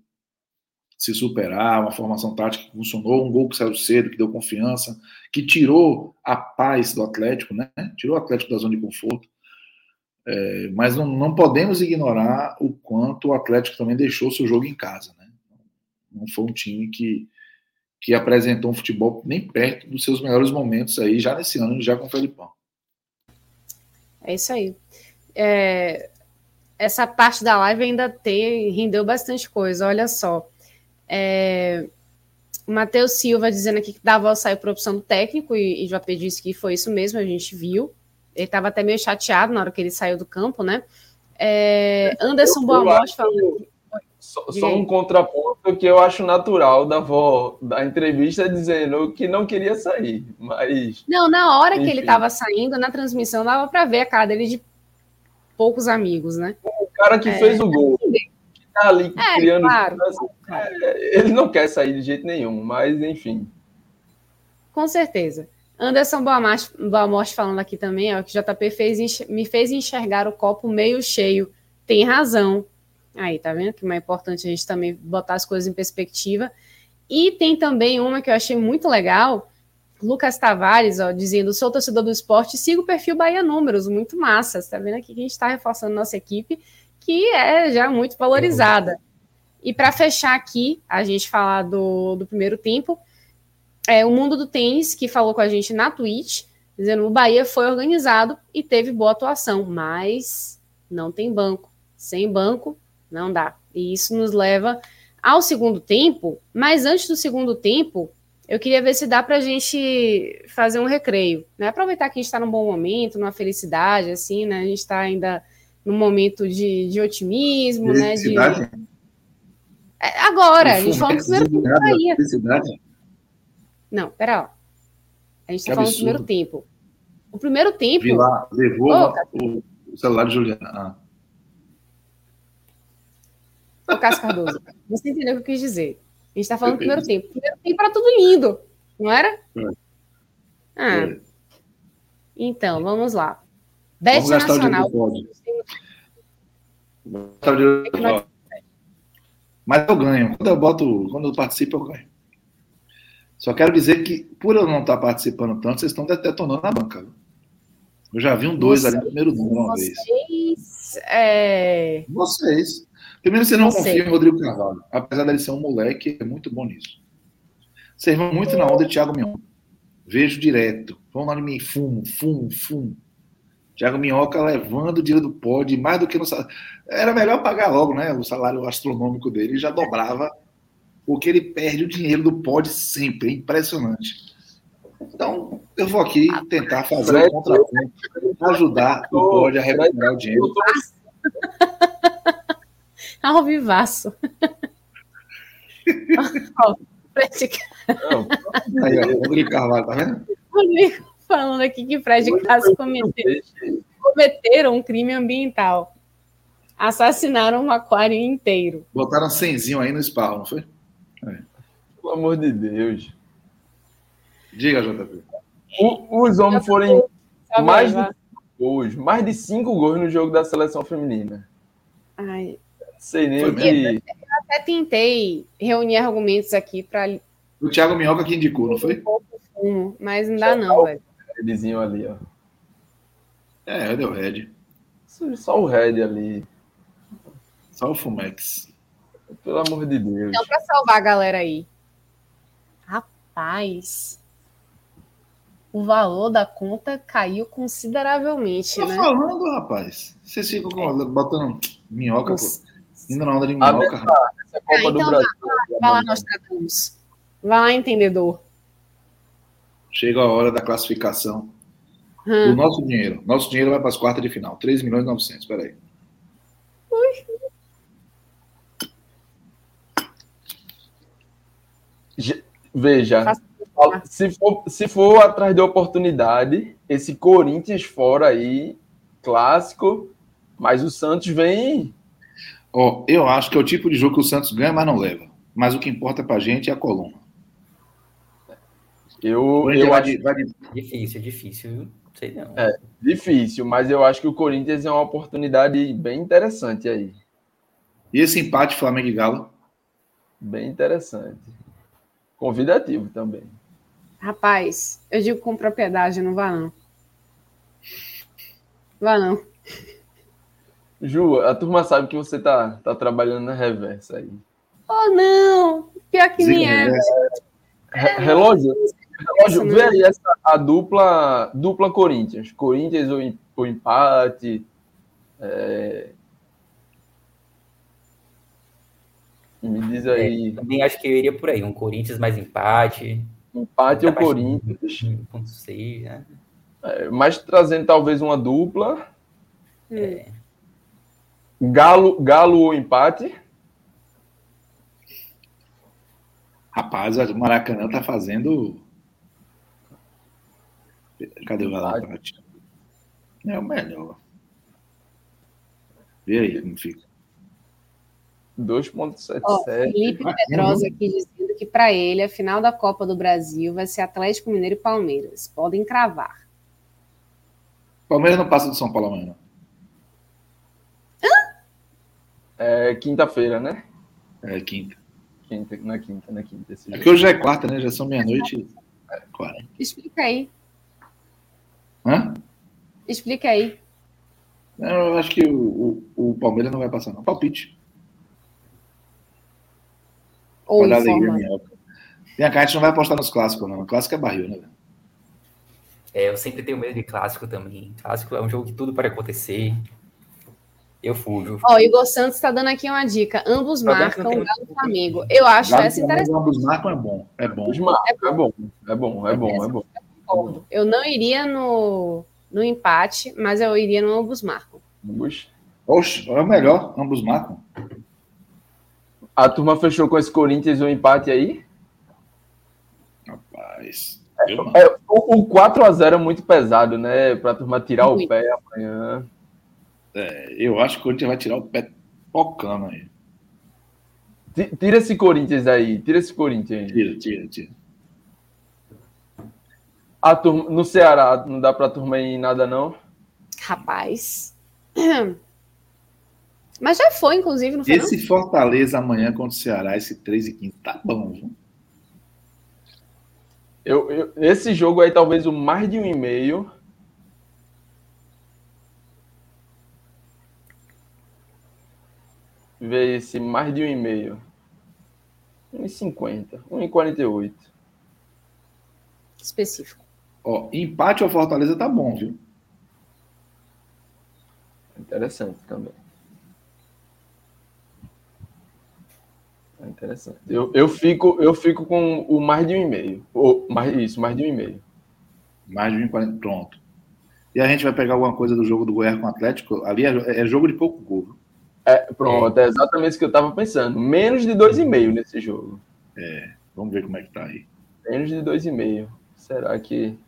se superar, uma formação tática que funcionou, um gol que saiu cedo, que deu confiança, que tirou a paz do Atlético, né? Tirou o Atlético da zona de conforto. É, mas não, não podemos ignorar o quanto o Atlético também deixou seu jogo em casa, né? Não foi um time que, que apresentou um futebol nem perto dos seus melhores momentos aí, já nesse ano, já com o Felipão.
É isso aí. É, essa parte da live ainda tem, rendeu bastante coisa, olha só. É, Matheus Silva dizendo aqui que Davos saiu por opção do técnico, e, e JP disse que foi isso mesmo, a gente viu. Ele estava até meio chateado na hora que ele saiu do campo, né? É, Anderson Boamorte falando.
Só, só, um contraponto que eu acho natural da avó da entrevista dizendo que não queria sair, mas.
Não, na hora enfim. que ele estava saindo, na transmissão, dava para ver a cara dele de poucos amigos, né?
O cara que é, fez o gol ali é, criando. Claro, é, ele não quer sair de jeito nenhum, mas enfim.
Com certeza. Anderson Boamorte falando aqui também, ó, que o JP fez, me fez enxergar o copo meio cheio. Tem razão. Aí, tá vendo que é importante a gente também botar as coisas em perspectiva. E tem também uma que eu achei muito legal, Lucas Tavares, ó, dizendo: sou torcedor do esporte, sigo o perfil Bahia Números, muito massa. Você tá vendo aqui que a gente está reforçando nossa equipe que é já muito valorizada. E para fechar aqui, a gente falar do, do primeiro tempo, é o Mundo do Tênis, que falou com a gente na Twitch, dizendo que o Bahia foi organizado e teve boa atuação, mas não tem banco. Sem banco, não dá. E isso nos leva ao segundo tempo, mas antes do segundo tempo, eu queria ver se dá para a gente fazer um recreio, né? Aproveitar que a gente está num bom momento, numa felicidade, assim, né? A gente está ainda num momento de, de otimismo, né? De... É, agora, a gente falou no primeiro tempo Bahia. Não, pera lá. A gente está falando do primeiro tempo. O primeiro tempo. Vi
lá, devolva oh, o celular de Juliana. Ah.
Ô, Cássio Cardoso, você entendeu o que eu quis dizer. A gente está falando do primeiro tempo. O primeiro tempo era tudo lindo, não era? É. Ah. É. Então, vamos lá. Best Nacional.
Mas eu ganho. Quando eu boto, quando eu participo, eu ganho. Só quero dizer que, por eu não estar participando tanto, vocês estão detonando na banca. Eu já vi um dois ali no primeiro número uma vocês,
vez. É...
Vocês. Primeiro, vocês não confiam em Rodrigo Carvalho. Apesar dele ser um moleque, é muito bom nisso. Vocês vão muito na onda de Thiago Mion. Vejo direto. Vão lá em mim, fumo, fumo, fumo. Thiago Minhoca levando o dinheiro do pod, mais do que no salário. Era melhor pagar logo, né? O salário astronômico dele já dobrava, porque ele perde o dinheiro do pod sempre. É impressionante. Então, eu vou aqui tentar fazer o um contraponto, ajudar o pod a recuperar o dinheiro. [LAUGHS]
Ao vivaço. [LAUGHS]
Aí, ó, Rodrigo Carvalho, tá vendo?
Rodrigo falando aqui que Fred Castro cometeu, cometeram um crime ambiental. Assassinaram um aquário inteiro.
Botaram cenzinho aí no esparro, não foi?
É. Pelo amor de Deus.
Diga, JP.
O, os homens foram mais de, gols, mais de cinco gols no jogo da seleção feminina.
Ai.
Sei nem o que
até tentei reunir argumentos aqui para.
O Thiago Minhoca que indicou, não foi?
Mas não dá, não, velho.
Redzinho ali, ó.
É, deu Red.
Só o Red ali.
Só o Fumex.
Pelo amor de Deus.
Então, para salvar a galera aí. Rapaz. O valor da conta caiu consideravelmente,
Tô
né?
falando, rapaz. Vocês ficam botando minhoca, Nossa. pô. Indo na onda de minhoca. Essa,
essa Copa ah, do então Brasil. Vai lá, nós tratamos. Vai lá, entendedor.
Chega a hora da classificação hum. do nosso dinheiro. Nosso dinheiro vai para as quartas de final. 3 milhões e 900. Espera aí.
Veja, se for, se for atrás de oportunidade, esse Corinthians fora aí, clássico, mas o Santos vem
Ó, eu acho que é o tipo de jogo que o Santos ganha, mas não leva. Mas o que importa pra gente é a coluna.
Eu, eu
vai, acho... vai difícil, difícil, viu? Sei não.
É, difícil, mas eu acho que o Corinthians é uma oportunidade bem interessante aí.
E esse empate Flamengo e Galo?
Bem interessante. Convidativo também.
Rapaz, eu digo com propriedade, não vá não. Vá não.
Ju, a turma sabe que você tá, tá trabalhando na reversa aí.
Oh, não! Pior que nem é.
é. Relógio, relógio vê aí essa, a dupla, dupla Corinthians. Corinthians ou, ou empate. É... Me diz é, aí.
É, também acho que eu iria por aí. Um Corinthians mais empate.
Empate ou Corinthians.
Ponto seis, né?
É, mas trazendo talvez uma dupla.
É.
Galo, Galo ou empate?
Rapaz, o Maracanã tá fazendo. Cadê o Galo? É o melhor. Vê aí como fica.
2,77.
Felipe Pedrosa aqui dizendo que para ele a final da Copa do Brasil vai ser Atlético Mineiro e Palmeiras. Podem cravar.
Palmeiras não passa do São Paulo amanhã.
É quinta-feira, né?
É quinta.
Quinta, na quinta, na quinta.
Esse é que hoje já é quarta, né? Já são meia-noite
é, Explica aí.
Hã?
Explica aí.
Eu acho que o, o, o Palmeiras não vai passar, não. Palpite.
Ou Olha informa.
Tem a gente não vai apostar nos clássicos, não. O clássico é barril, né?
É, eu sempre tenho medo de clássico também. Clássico é um jogo que tudo pode acontecer. Eu fujo.
Ó, o Igor Santos está dando aqui uma dica. Ambos tá marcam o Galo Flamengo. Eu acho Galo essa interessante.
Ambos marcam é bom. É bom.
É bom. É bom. É bom. É bom. É bom.
Eu não iria no, no empate, mas eu iria no ambos marcam.
Ambos? Oxe, é o melhor. Ambos marcam.
A turma fechou com esse Corinthians o um empate aí?
Rapaz.
É, é, o, o 4x0 é muito pesado, né? Pra turma tirar muito. o pé amanhã.
É, eu acho que o Corinthians vai tirar o pé pocando aí.
Tira esse Corinthians aí, tira esse Corinthians aí.
Tira, tira, tira.
A turma, no Ceará, não dá pra turma ir nada, não?
Rapaz. [CLEARS THROAT] Mas já foi, inclusive, no
Esse não? Fortaleza amanhã contra o Ceará, esse 3 e 15, tá bom, viu?
Eu, eu, esse jogo aí, talvez o mais de um e meio ver esse mais de um e meio. 1,50. 1,48.
Específico.
Ó, empate ou Fortaleza tá bom, viu?
Interessante também. É interessante. Eu, eu, fico, eu fico com o mais de um e meio. Ou, mais, isso, mais de um e meio.
Mais de um e quarenta, pronto. E a gente vai pegar alguma coisa do jogo do Goiás com o Atlético. Ali é, é jogo de pouco gol.
É, pronto, é. é exatamente isso que eu estava pensando. Menos de dois e meio nesse jogo.
É, vamos ver como é que tá aí.
Menos de dois e meio. Será que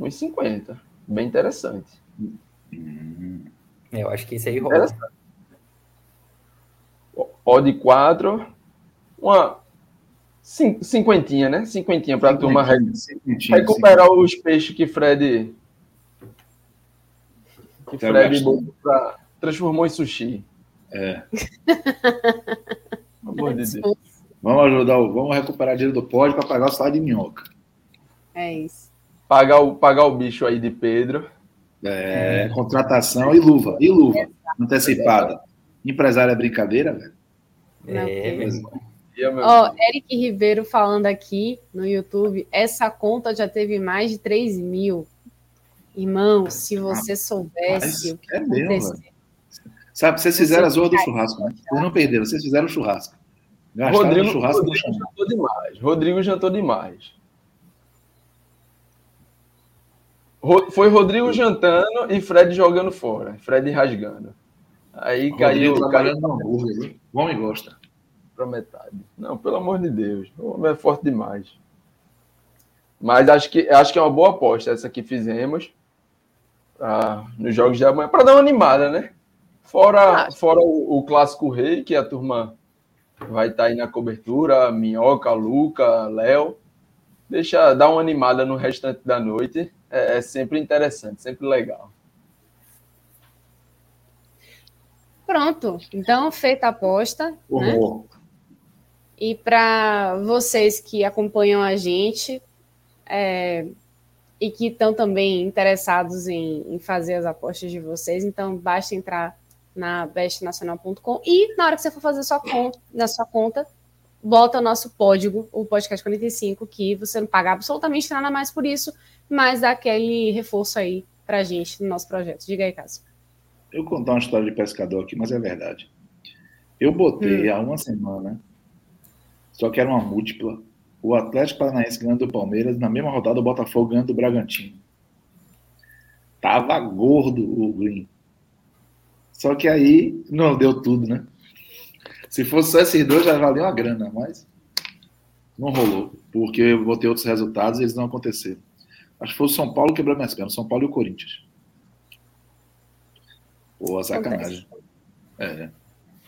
1,50? Bem interessante.
Hum. Eu acho que esse aí rola.
Odd 4, uma cinquentinha, né? Cinquentinha para a turma recuperar os peixes que Fred que Fred pra, transformou em sushi.
É. [LAUGHS] amor de Deus. Vamos ajudar, vamos recuperar dinheiro do pódio para pagar o salário de minhoca.
É isso.
Pagar o, pagar o bicho aí de Pedro.
É, contratação e luva. E luva antecipada. Empresário é brincadeira, velho?
É, mesmo. Ó, Eric Ribeiro falando aqui no YouTube, essa conta já teve mais de 3 mil. Irmão, se você soubesse o que é
mesmo, Sabe, vocês fizeram as horas do churrasco, né? Vocês não perderam, vocês fizeram o churrasco.
Gastaram Rodrigo, churrasco Rodrigo jantou demais. Rodrigo jantou demais. Foi Rodrigo jantando e Fred jogando fora. Fred rasgando. Aí Rodrigo caiu.
trabalhando no hambúrguer. O homem gosta.
Para metade. Não, pelo amor de Deus. O homem é forte demais. Mas acho que, acho que é uma boa aposta essa que fizemos ah, nos jogos de amanhã. Para dar uma animada, né? Fora, fora o, o, clássico rei, que a turma vai estar tá aí na cobertura. Minhoca, Luca, Léo. Deixa dar uma animada no restante da noite. É, é sempre interessante, sempre legal.
Pronto. Então, feita a aposta. Né? E para vocês que acompanham a gente é, e que estão também interessados em, em, fazer as apostas de vocês, então basta entrar na bestnacional.com e na hora que você for fazer sua conta, na sua conta, bota o nosso código, o podcast 45, que você não paga absolutamente nada mais por isso, mas dá aquele reforço aí para a gente no nosso projeto. Diga aí, Cássio.
Eu vou contar uma história de pescador aqui, mas é verdade. Eu botei hum. há uma semana, só que era uma múltipla, o Atlético Paranaense ganhando do Palmeiras, na mesma rodada o Botafogo ganhando do Bragantino. Tava gordo o Green. Só que aí não deu tudo, né? Se fosse só esses dois, já valia uma grana, mas não rolou, porque eu botei outros resultados e eles não aconteceram. Acho que foi o São Paulo que quebrou minhas pernas, São Paulo e o Corinthians. Pô, sacanagem. É.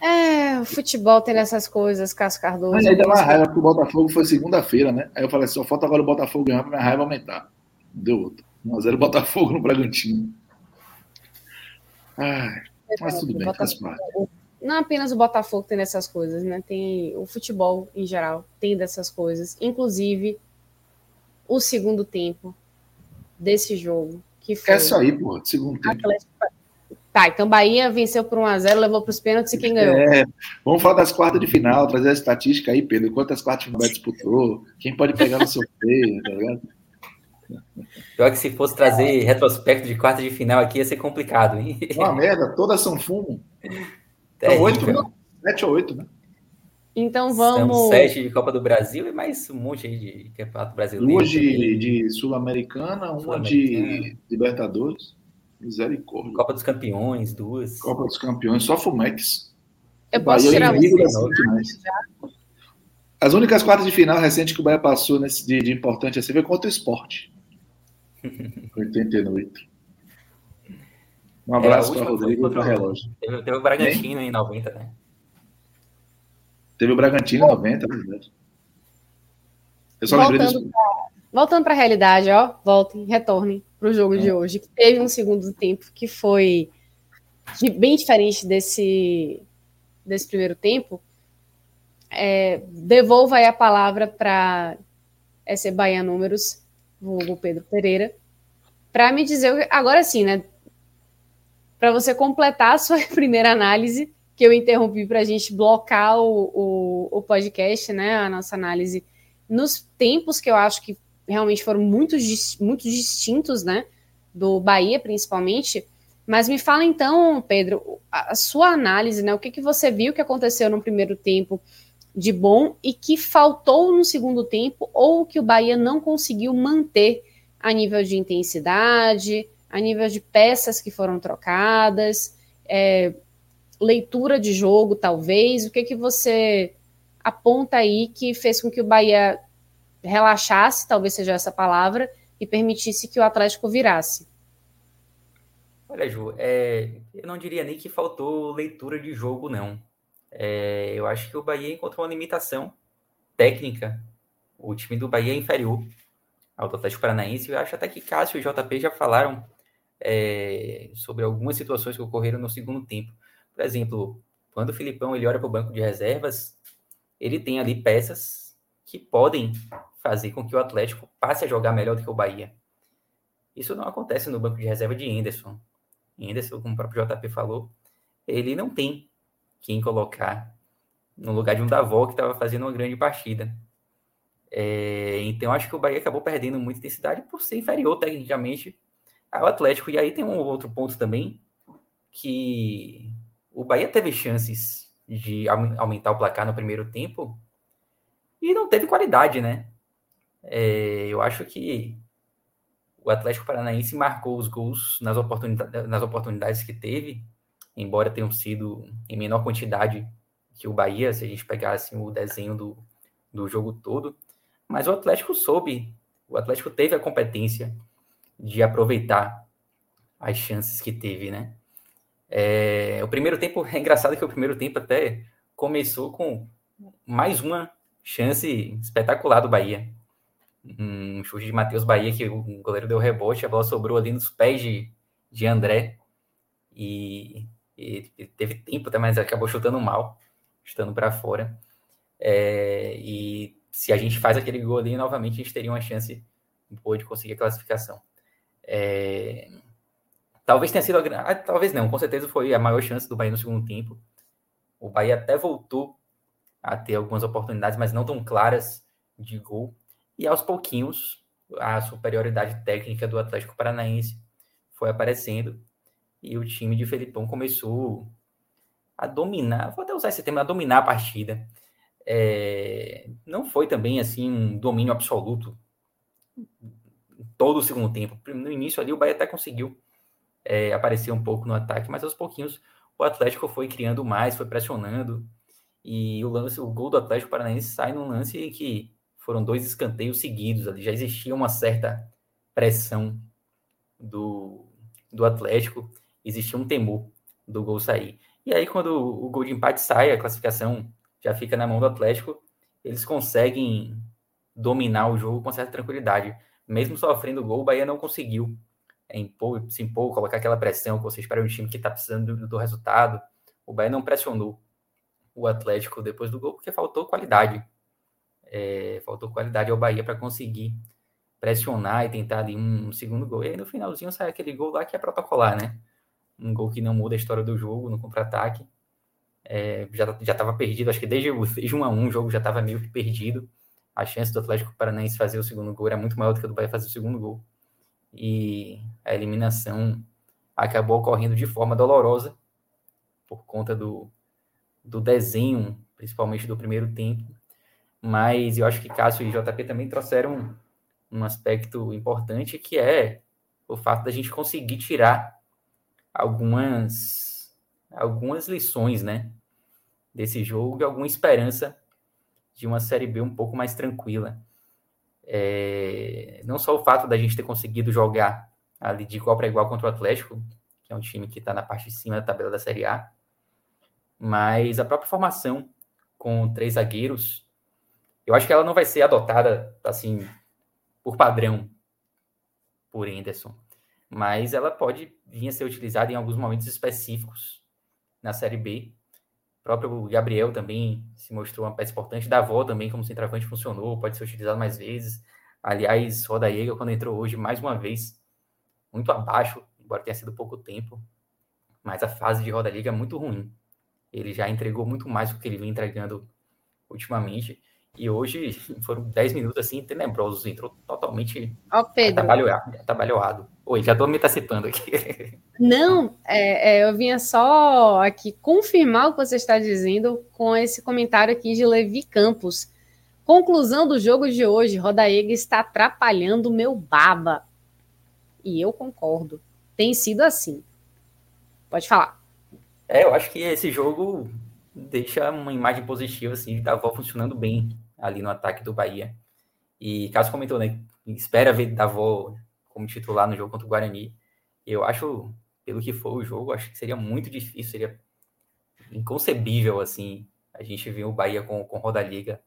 É, o futebol tem essas coisas, Cássio Cardoso.
Mas aí dá uma raiva porque o Botafogo foi segunda-feira, né? Aí eu falei assim, só falta agora o Botafogo ganhar pra minha raiva aumentar. Deu outro. 1x0 Botafogo no Bragantino. Ai, mas tudo bem, faz parte.
Não apenas o Botafogo tem dessas coisas, né? Tem o futebol em geral tem dessas coisas. Inclusive, o segundo tempo desse jogo. Que foi
é isso aí, pô, segundo tempo. Atlético
Tá, então Bahia venceu por 1x0, levou para os pênaltis e quem ganhou? É,
vamos falar das quartas de final, trazer a estatística aí, Pedro. Quantas quartas de final disputou? Quem pode pegar no sorteio, tá ligado?
Pior que se fosse trazer retrospecto de quarta de final aqui ia ser complicado, hein?
Uma merda, todas são fumo. São [LAUGHS] oito, né? Sete ou oito, né?
Então vamos.
São sete de Copa do Brasil e mais um monte aí de Campeonato Brasileiro.
Duas de, de Sul-Americana, uma Sul de Libertadores. Misericórdia.
Copa dos Campeões, duas.
Copa dos Campeões, só Fumex.
Eu posso Bahia tirar
você As únicas quartas de final recentes que o Bahia passou nesse dia de importante assim foi contra o esporte. [LAUGHS] 88. Um abraço para o Rodrigo e para o relógio.
Teve, teve, o Bragantino em 90, né?
Teve o Bragantino em 90, é verdade.
Eu só voltando lembrei disso. Pra, voltando para a realidade, ó. Voltem, retornem para o jogo é. de hoje, que teve um segundo tempo que foi bem diferente desse, desse primeiro tempo. É, devolvo aí a palavra para esse Bahia Números, o Pedro Pereira, para me dizer, agora sim, né? Para você completar a sua [LAUGHS] primeira análise, que eu interrompi para a gente blocar o, o, o, podcast, né? A nossa análise nos tempos que eu acho que realmente foram muito, muito distintos, né? Do Bahia, principalmente. Mas me fala então, Pedro, a sua análise, né? O que, que você viu que aconteceu no primeiro tempo de bom e que faltou no segundo tempo, ou que o Bahia não conseguiu manter a nível de intensidade, a nível de peças que foram trocadas, é, leitura de jogo, talvez. O que, que você aponta aí que fez com que o Bahia relaxasse, talvez seja essa palavra, e permitisse que o Atlético virasse?
Olha, Ju, é, eu não diria nem que faltou leitura de jogo, não. É, eu acho que o Bahia encontrou uma limitação técnica. O time do Bahia é inferior ao do Atlético Paranaense. Eu acho até que Cássio e JP já falaram é, sobre algumas situações que ocorreram no segundo tempo. Por exemplo, quando o Filipão ele olha para o banco de reservas, ele tem ali peças que podem fazer com que o Atlético passe a jogar melhor do que o Bahia. Isso não acontece no banco de reserva de Henderson. Henderson, como o próprio JP falou, ele não tem quem colocar no lugar de um Davó que estava fazendo uma grande partida. É, então acho que o Bahia acabou perdendo muita intensidade por ser inferior tecnicamente ao Atlético. E aí tem um outro ponto também que o Bahia teve chances de aumentar o placar no primeiro tempo e não teve qualidade, né? É, eu acho que o Atlético Paranaense marcou os gols nas, oportunidades, nas oportunidades que teve, embora tenham sido em menor quantidade que o Bahia, se a gente pegasse o desenho do, do jogo todo. Mas o Atlético soube, o Atlético teve a competência de aproveitar as chances que teve, né? É, o primeiro tempo, [LAUGHS] é engraçado que o primeiro tempo até começou com mais uma chance espetacular do Bahia um chute de Matheus Bahia que o goleiro deu rebote, a bola sobrou ali nos pés de, de André e, e teve tempo mas acabou chutando mal, chutando para fora. É, e se a gente faz aquele gol ali, novamente a gente teria uma chance boa de conseguir a classificação. É, talvez tenha sido, a, ah, talvez não, com certeza foi a maior chance do Bahia no segundo tempo. O Bahia até voltou a ter algumas oportunidades, mas não tão claras de gol. E aos pouquinhos, a superioridade técnica do Atlético Paranaense foi aparecendo e o time de Felipão começou a dominar, vou até usar esse termo, a dominar a partida. É, não foi também assim um domínio absoluto todo o segundo tempo. No início ali o Bahia até conseguiu é, aparecer um pouco no ataque, mas aos pouquinhos o Atlético foi criando mais, foi pressionando e o lance, o gol do Atlético Paranaense sai num lance que foram dois escanteios seguidos ali, já existia uma certa pressão do, do Atlético, existia um temor do gol sair. E aí, quando o gol de empate sai, a classificação já fica na mão do Atlético, eles conseguem dominar o jogo com certa tranquilidade. Mesmo sofrendo o gol, o Bahia não conseguiu impor, se impor, colocar aquela pressão que você espera um time que está precisando do, do resultado. O Bahia não pressionou o Atlético depois do gol porque faltou qualidade é, faltou qualidade ao Bahia para conseguir pressionar e tentar ali um segundo gol. E aí no finalzinho sai aquele gol lá que é protocolar, né? Um gol que não muda a história do jogo no contra-ataque. É, já já estava perdido, acho que desde, desde 1 a 1 o jogo já estava meio que perdido. A chance do Atlético Paranaense fazer o segundo gol era muito maior do que a do Bahia fazer o segundo gol. E a eliminação acabou ocorrendo de forma dolorosa por conta do, do desenho, principalmente do primeiro tempo, mas eu acho que Cássio e JP também trouxeram um aspecto importante que é o fato da gente conseguir tirar algumas algumas lições, né, desse jogo e alguma esperança de uma série B um pouco mais tranquila. É, não só o fato da gente ter conseguido jogar ali de igual para igual contra o Atlético, que é um time que está na parte de cima da tabela da Série A, mas a própria formação com três zagueiros eu acho que ela não vai ser adotada, assim, por padrão por Henderson. Mas ela pode vir a ser utilizada em alguns momentos específicos na Série B. O próprio Gabriel também se mostrou uma peça importante. Davó também, como centroavante, funcionou, pode ser utilizado mais vezes. Aliás, Roda Jäger, quando entrou hoje, mais uma vez, muito abaixo, embora tenha sido pouco tempo. Mas a fase de Roda Liga é muito ruim. Ele já entregou muito mais do que ele vem entregando ultimamente. E hoje [LAUGHS] foram 10 minutos assim tenebrosos, entrou totalmente
oh, Pedro.
atabalhoado. Oi, já estou me antecipando aqui.
Não, é, é, eu vinha só aqui confirmar o que você está dizendo com esse comentário aqui de Levi Campos. Conclusão do jogo de hoje, Rodaega está atrapalhando o meu baba. E eu concordo. Tem sido assim. Pode falar.
É, eu acho que esse jogo deixa uma imagem positiva, assim, de Davó funcionando bem ali no ataque do Bahia. E caso comentou, né? Espera ver Davó como titular no jogo contra o Guarani. Eu acho, pelo que for o jogo, acho que seria muito difícil, seria inconcebível, assim, a gente ver o Bahia com, com Roda Liga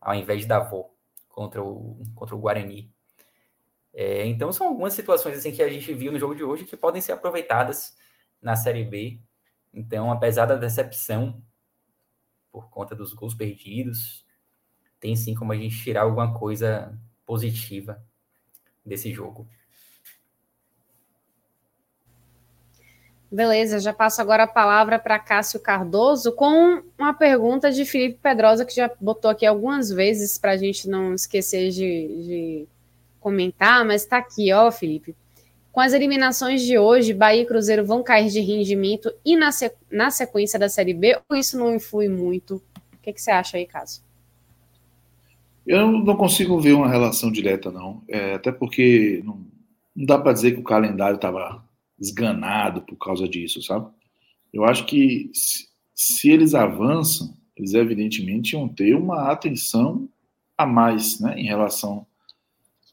ao invés de Davó contra o, contra o Guarani. É, então são algumas situações assim que a gente viu no jogo de hoje que podem ser aproveitadas na Série B. Então, apesar da decepção por conta dos gols perdidos, tem sim como a gente tirar alguma coisa positiva desse jogo.
Beleza, já passo agora a palavra para Cássio Cardoso com uma pergunta de Felipe Pedrosa, que já botou aqui algumas vezes para a gente não esquecer de, de comentar, mas está aqui, ó, Felipe. Com as eliminações de hoje, Bahia e Cruzeiro vão cair de rendimento e na, sequência da Série B, ou isso não influi muito? O que, que você acha aí, Cássio?
Eu não consigo ver uma relação direta, não. É, até porque não, não dá para dizer que o calendário estava esganado por causa disso, sabe? Eu acho que se, se, eles avançam, eles evidentemente iam ter uma atenção a mais, né, em relação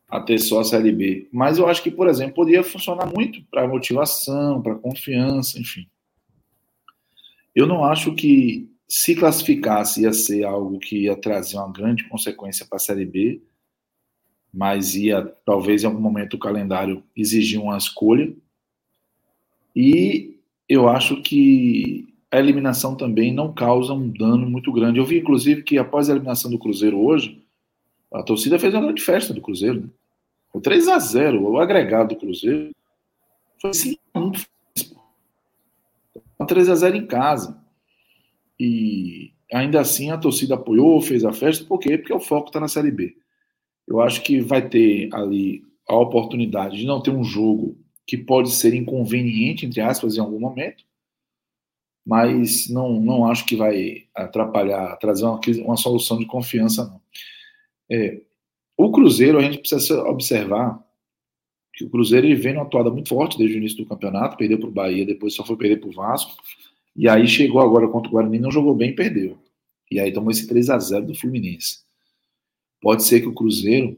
a ter só a Série B. Mas eu acho que, por exemplo, poderia funcionar muito para motivação, para confiança, enfim. Eu não acho que se classificasse ia ser algo que ia trazer uma grande consequência para a Série B, mas ia, talvez em algum momento, o calendário exigir uma escolha. E eu acho que a eliminação também não causa um dano muito grande. Eu vi, inclusive, que após a eliminação do Cruzeiro hoje, a torcida fez uma grande festa do Cruzeiro. Né? O 3 a 0 o agregado do Cruzeiro, foi 5 a 3 a 0 em casa. E ainda assim a torcida apoiou, fez a festa, por quê? Porque o foco está na Série B. Eu acho que vai ter ali a oportunidade de não ter um jogo que pode ser inconveniente, entre aspas, em algum momento, mas não, não acho que vai atrapalhar, trazer uma, uma solução de confiança, não. É, o Cruzeiro, a gente precisa observar que o Cruzeiro ele vem numa atuada muito forte desde o início do campeonato, perdeu para o Bahia, depois só foi perder para o Vasco, e aí chegou agora contra o Guarani, não jogou bem e perdeu. E aí tomou esse 3 a 0 do Fluminense. Pode ser que o Cruzeiro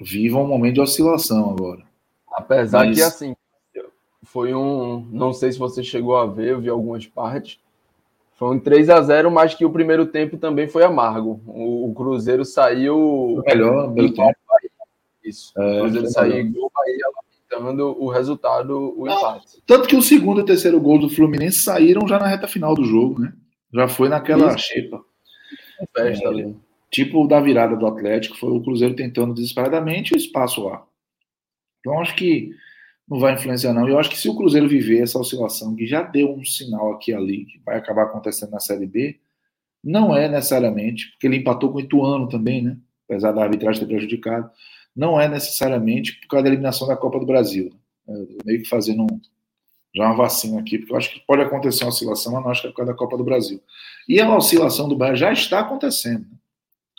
viva um momento de oscilação agora.
Apesar Mas... que, assim, foi um. Não sei se você chegou a ver, eu vi algumas partes. Foi um 3 a 0 mas que o primeiro tempo também foi amargo. O, o Cruzeiro saiu.
Melhor, tempo.
Isso. É, o Cruzeiro saiu igual Bahia lamentando o resultado, o empate.
Tanto que o segundo e o terceiro gol do Fluminense saíram já na reta final do jogo, né? Já foi naquela Isso. xepa. Festa é, ali. Tipo da virada do Atlético, foi o Cruzeiro tentando desesperadamente o espaço lá. Então acho que não vai influenciar, não. Eu acho que se o Cruzeiro viver essa oscilação, que já deu um sinal aqui ali, que vai acabar acontecendo na Série B, não é necessariamente, porque ele empatou com o Ituano também, né? Apesar da arbitragem ter prejudicado, não é necessariamente por causa da eliminação da Copa do Brasil. Né? meio que fazendo um, já uma vacina aqui, porque eu acho que pode acontecer uma oscilação, mas não acho que é por causa da Copa do Brasil. E a oscilação do Bahia já está acontecendo. Né?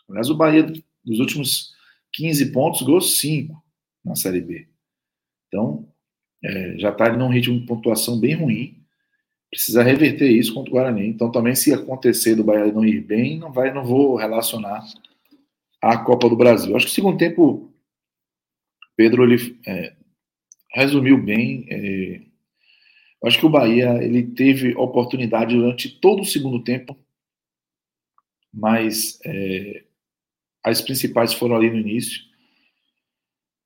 Aliás, o Bahia, dos últimos 15 pontos, ganhou 5 na Série B. Então, é, já está num ritmo de pontuação bem ruim. Precisa reverter isso contra o Guarani. Então, também, se acontecer do Bahia não ir bem, não vai, não vou relacionar à Copa do Brasil. Acho que o segundo tempo, Pedro ele é, resumiu bem. É, acho que o Bahia ele teve oportunidade durante todo o segundo tempo, mas é, as principais foram ali no início.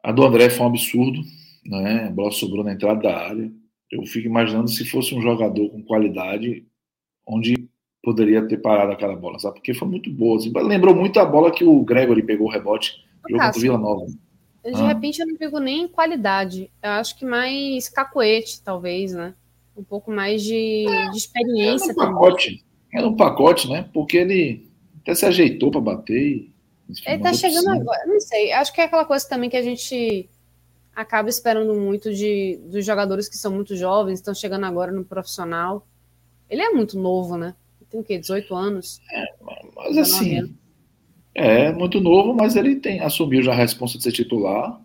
A do André foi um absurdo né? A bola sobrou na entrada da área. Eu fico imaginando se fosse um jogador com qualidade, onde poderia ter parado aquela bola, sabe? Porque foi muito boa. Assim. Lembrou muito a bola que o Gregory pegou o rebote no jogo Vila Nova.
De ah. repente eu não digo nem qualidade. Eu acho que mais cacoete, talvez, né? Um pouco mais de, é, de experiência
era um pacote. Também. Era um pacote, né? Porque ele até se ajeitou para bater. E,
ele tá chegando agora. Não sei. Acho que é aquela coisa também que a gente acaba esperando muito de dos jogadores que são muito jovens, estão chegando agora no profissional. Ele é muito novo, né? Tem o quê? 18 anos?
É, mas assim. Anos. É, muito novo, mas ele tem assumiu já a resposta de ser titular.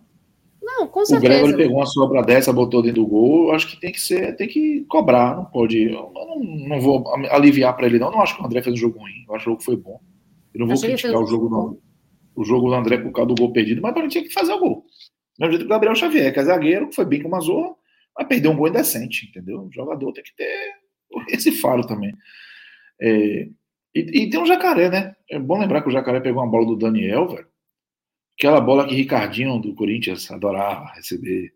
Não, com certeza.
O Gregor pegou uma sobra dessa, botou dentro do gol. Eu acho que tem que ser, tem que cobrar, não pode. Eu não, não vou aliviar para ele, não. Eu não acho que o André fez um jogo ruim. Eu acho que o jogo foi bom. Eu não vou Achei criticar o jogo, não. O jogo do André por causa do gol perdido, mas para tinha que fazer o gol. Do mesmo jeito que o Gabriel Xavier, que é zagueiro, que foi bem com uma zorra, mas perdeu um gol indecente, entendeu? O jogador tem que ter esse faro também. É, e, e, tem um jacaré, né? É bom lembrar que o jacaré pegou uma bola do Daniel, velho. Aquela bola que Ricardinho do Corinthians adorava receber,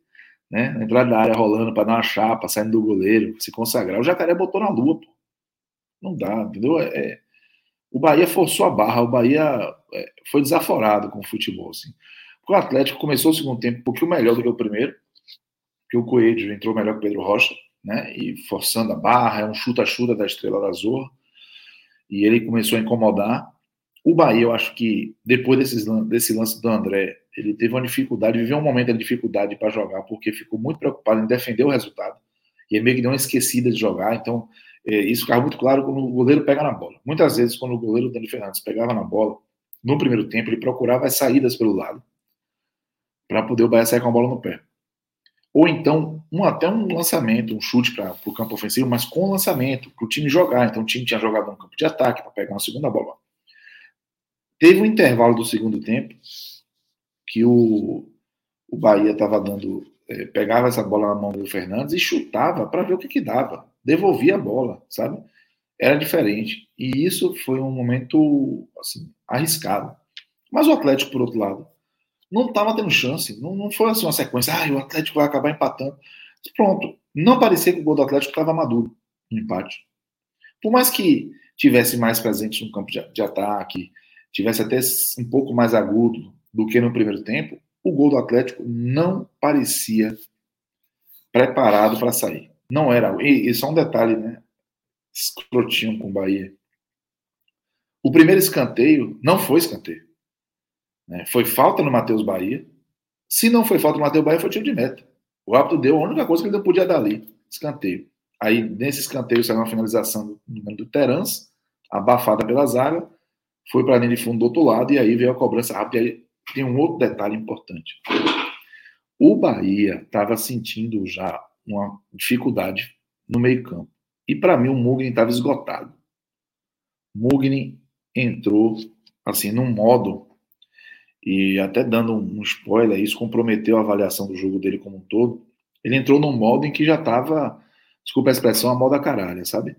né? Na entrada da área rolando para dar uma chapa, saindo do goleiro, se consagrar. O jacaré botou na lua, pô. Não dá, entendeu? É, é o Bahia forçou a barra, o Bahia é, foi desaforado com o futebol, assim. O Atlético começou o segundo tempo um pouquinho melhor do que o primeiro, que o Coelho entrou melhor que o Pedro Rocha, né? E forçando a barra, é um chuta-chuta da Estrela da Zorra e ele começou a incomodar. O Bahia, eu acho que depois desses, desse lance do André, ele teve uma dificuldade, viveu um momento de dificuldade para jogar, porque ficou muito preocupado em defender o resultado. E ele meio que deu uma esquecida de jogar. Então, é, isso ficava muito claro quando o goleiro pega na bola. Muitas vezes, quando o goleiro Dani Fernandes pegava na bola, no primeiro tempo, ele procurava as saídas pelo lado, para poder o Bahia sair com a bola no pé. Ou então, um, até um lançamento, um chute para o campo ofensivo, mas com lançamento, para o time jogar. Então, o time tinha jogado no campo de ataque para pegar uma segunda bola. Teve um intervalo do segundo tempo que o, o Bahia estava dando. É, pegava essa bola na mão do Fernandes e chutava para ver o que, que dava. Devolvia a bola, sabe? Era diferente. E isso foi um momento assim, arriscado. Mas o Atlético, por outro lado, não estava tendo chance. Não, não foi assim uma sequência. Ah, o Atlético vai acabar empatando. Pronto. Não parecia que o gol do Atlético estava maduro no empate. Por mais que tivesse mais presente no campo de, de ataque, tivesse até um pouco mais agudo do que no primeiro tempo, o gol do Atlético não parecia preparado para sair. Não era. E, e só um detalhe, né? Escrotinho com o Bahia. O primeiro escanteio não foi escanteio. Né? Foi falta no Matheus Bahia. Se não foi falta no Matheus Bahia, foi tiro de meta. O árbitro deu a única coisa que ele não podia dar ali, escanteio. Aí, nesse escanteio, saiu uma finalização do, do Terans, abafada pela zaga, foi para a linha de fundo do outro lado, e aí veio a cobrança rápida. E aí tem um outro detalhe importante. O Bahia estava sentindo já uma dificuldade no meio-campo. E para mim, o Mugni estava esgotado. Mugni entrou assim num modo e até dando um spoiler, isso comprometeu a avaliação do jogo dele como um todo. Ele entrou num modo em que já estava, desculpa a expressão, a moda caralho, sabe?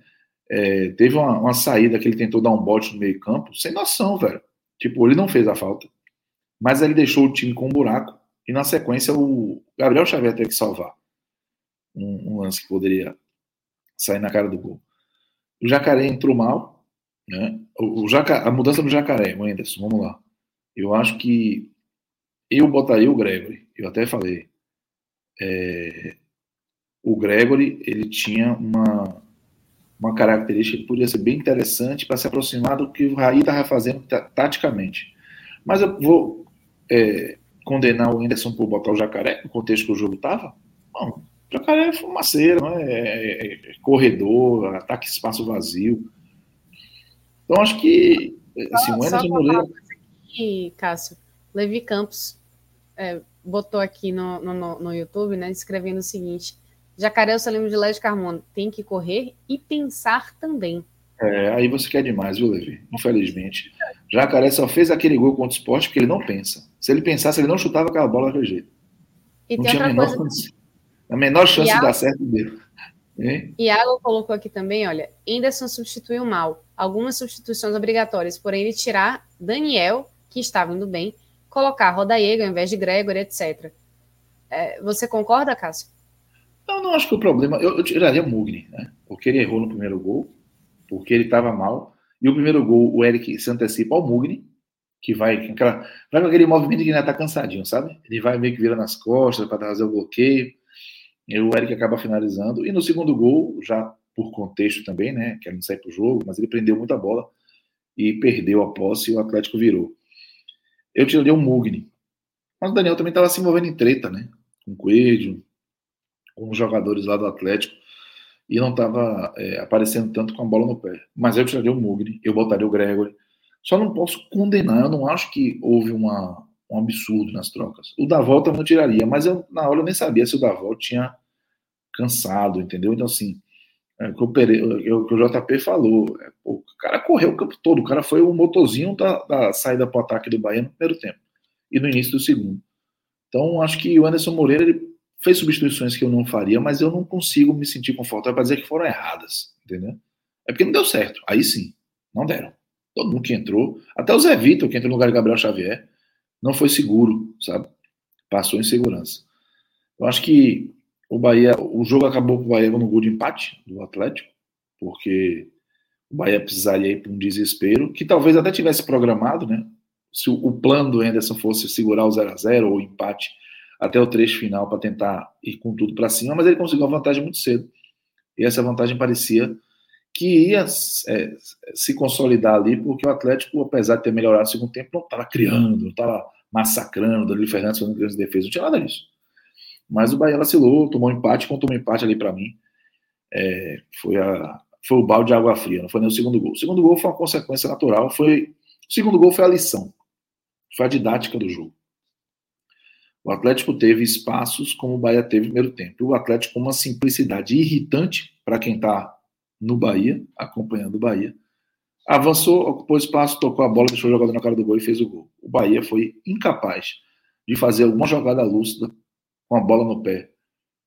É, teve uma, uma, saída que ele tentou dar um bote no meio campo, sem noção, velho. Tipo, ele não fez a falta, mas ele deixou o time com um buraco e na sequência o Gabriel Xavier teve que salvar um, um lance que poderia sair na cara do gol. O Jacaré entrou mal, né? O, o Jaca, a mudança do Jacaré, o Anderson, vamos lá. Eu acho que eu botaria o Gregory. Eu até falei. É, o Gregory ele tinha uma, uma característica que podia ser bem interessante para se aproximar do que o Raí estava fazendo taticamente. Mas eu vou é, condenar o Anderson por botar o Jacaré no contexto que o jogo estava? Não. O Jacaré é fumaceiro, não é, é, é corredor, ataque espaço vazio. Então acho que assim, o Anderson Moreira
aqui, Cássio, Levi Campos é, botou aqui no, no, no, YouTube, né, escrevendo o seguinte: Jacaré, só lembro de Léo Carmona, tem que correr e pensar também.
É, aí você quer demais, viu, Levi? Infelizmente. Jacaré só fez aquele gol contra o esporte porque ele não pensa. Se ele pensasse, ele não chutava aquela bola daquele jeito. E não tinha a menor, coisa... a menor chance Iago... de dar certo dele.
Hein? Iago colocou aqui também, olha, Anderson substituiu mal. Algumas substituições obrigatórias, porém ele tirar Daniel que estava indo bem, colocar Rodaiega ao invés de Gregory, etc. É, você concorda, Cássio?
Não, não acho que o problema. Eu, eu tiraria Mugni, né? Porque ele errou no primeiro gol, porque ele estava mal. E o primeiro gol, o Eric se antecipa ao Mugni, que vai, vai com aquele movimento que ainda está cansadinho, sabe? Ele vai meio que vira nas costas para fazer o bloqueio. E o Eric acaba finalizando. E no segundo gol, já por contexto também, né? Que ele não sai para o jogo, mas ele prendeu muita bola e perdeu a posse e o Atlético virou eu tiraria o Mugni. Mas o Daniel também estava se envolvendo em treta, né? com Coelho, com os jogadores lá do Atlético, e não estava é, aparecendo tanto com a bola no pé. Mas eu tiraria o Mugni, eu botaria o Gregory. Só não posso condenar, eu não acho que houve uma, um absurdo nas trocas. O Davol também não tiraria, mas eu, na hora eu nem sabia se o Davol tinha cansado, entendeu? Então, assim, é, que, o, que o JP falou, é, o cara correu o campo todo, o cara foi o motorzinho da, da saída para o ataque do Bahia no primeiro tempo e no início do segundo. Então, acho que o Anderson Moreira ele fez substituições que eu não faria, mas eu não consigo me sentir confortável para dizer que foram erradas, entendeu? É porque não deu certo. Aí sim, não deram. Todo mundo que entrou, até o Zé Vitor, que entrou no lugar de Gabriel Xavier, não foi seguro, sabe? Passou em segurança. Eu acho que o Bahia, o jogo acabou com o Bahia no gol de empate do Atlético, porque o Bahia precisaria ir para um desespero, que talvez até tivesse programado, né? Se o, plano do Henderson fosse segurar o 0 a 0 ou o empate até o trecho final para tentar ir com tudo para cima, mas ele conseguiu uma vantagem muito cedo. E essa vantagem parecia que ia é, se consolidar ali, porque o Atlético, apesar de ter melhorado no segundo tempo, não estava criando, não estava massacrando, Danilo Fernandes fazendo grandes defesas, não tinha nada disso. Mas o Bahia vacilou, tomou um empate, tomou um empate ali para mim, é, foi, a, foi o balde de água fria, não foi nem o segundo gol. O segundo gol foi uma consequência natural, foi o segundo gol foi a lição, foi a didática do jogo. O Atlético teve espaços como o Bahia teve no primeiro tempo. O Atlético com uma simplicidade irritante para quem está no Bahia, acompanhando o Bahia. Avançou, ocupou espaço, tocou a bola, deixou o jogador na cara do gol e fez o gol. O Bahia foi incapaz de fazer alguma jogada lúcida com a bola no pé,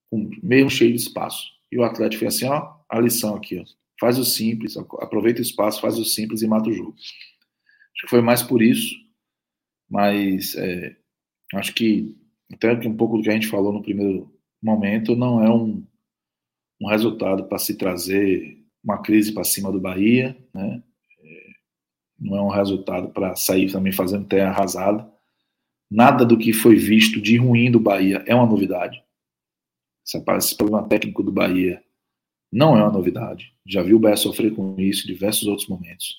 com meio cheio de espaço. E o Atlético foi assim, ó, a lição aqui, ó. Faz o simples, aproveita o espaço, faz o simples e mata o jogo. Acho que foi mais por isso, mas é, acho que até um pouco do que a gente falou no primeiro momento não é um, um resultado para se trazer uma crise para cima do Bahia, né? É, não é um resultado para sair também fazendo terra arrasada. Nada do que foi visto de ruim do Bahia é uma novidade. Esse problema técnico do Bahia não é uma novidade. Já viu o Bahia sofrer com isso em diversos outros momentos.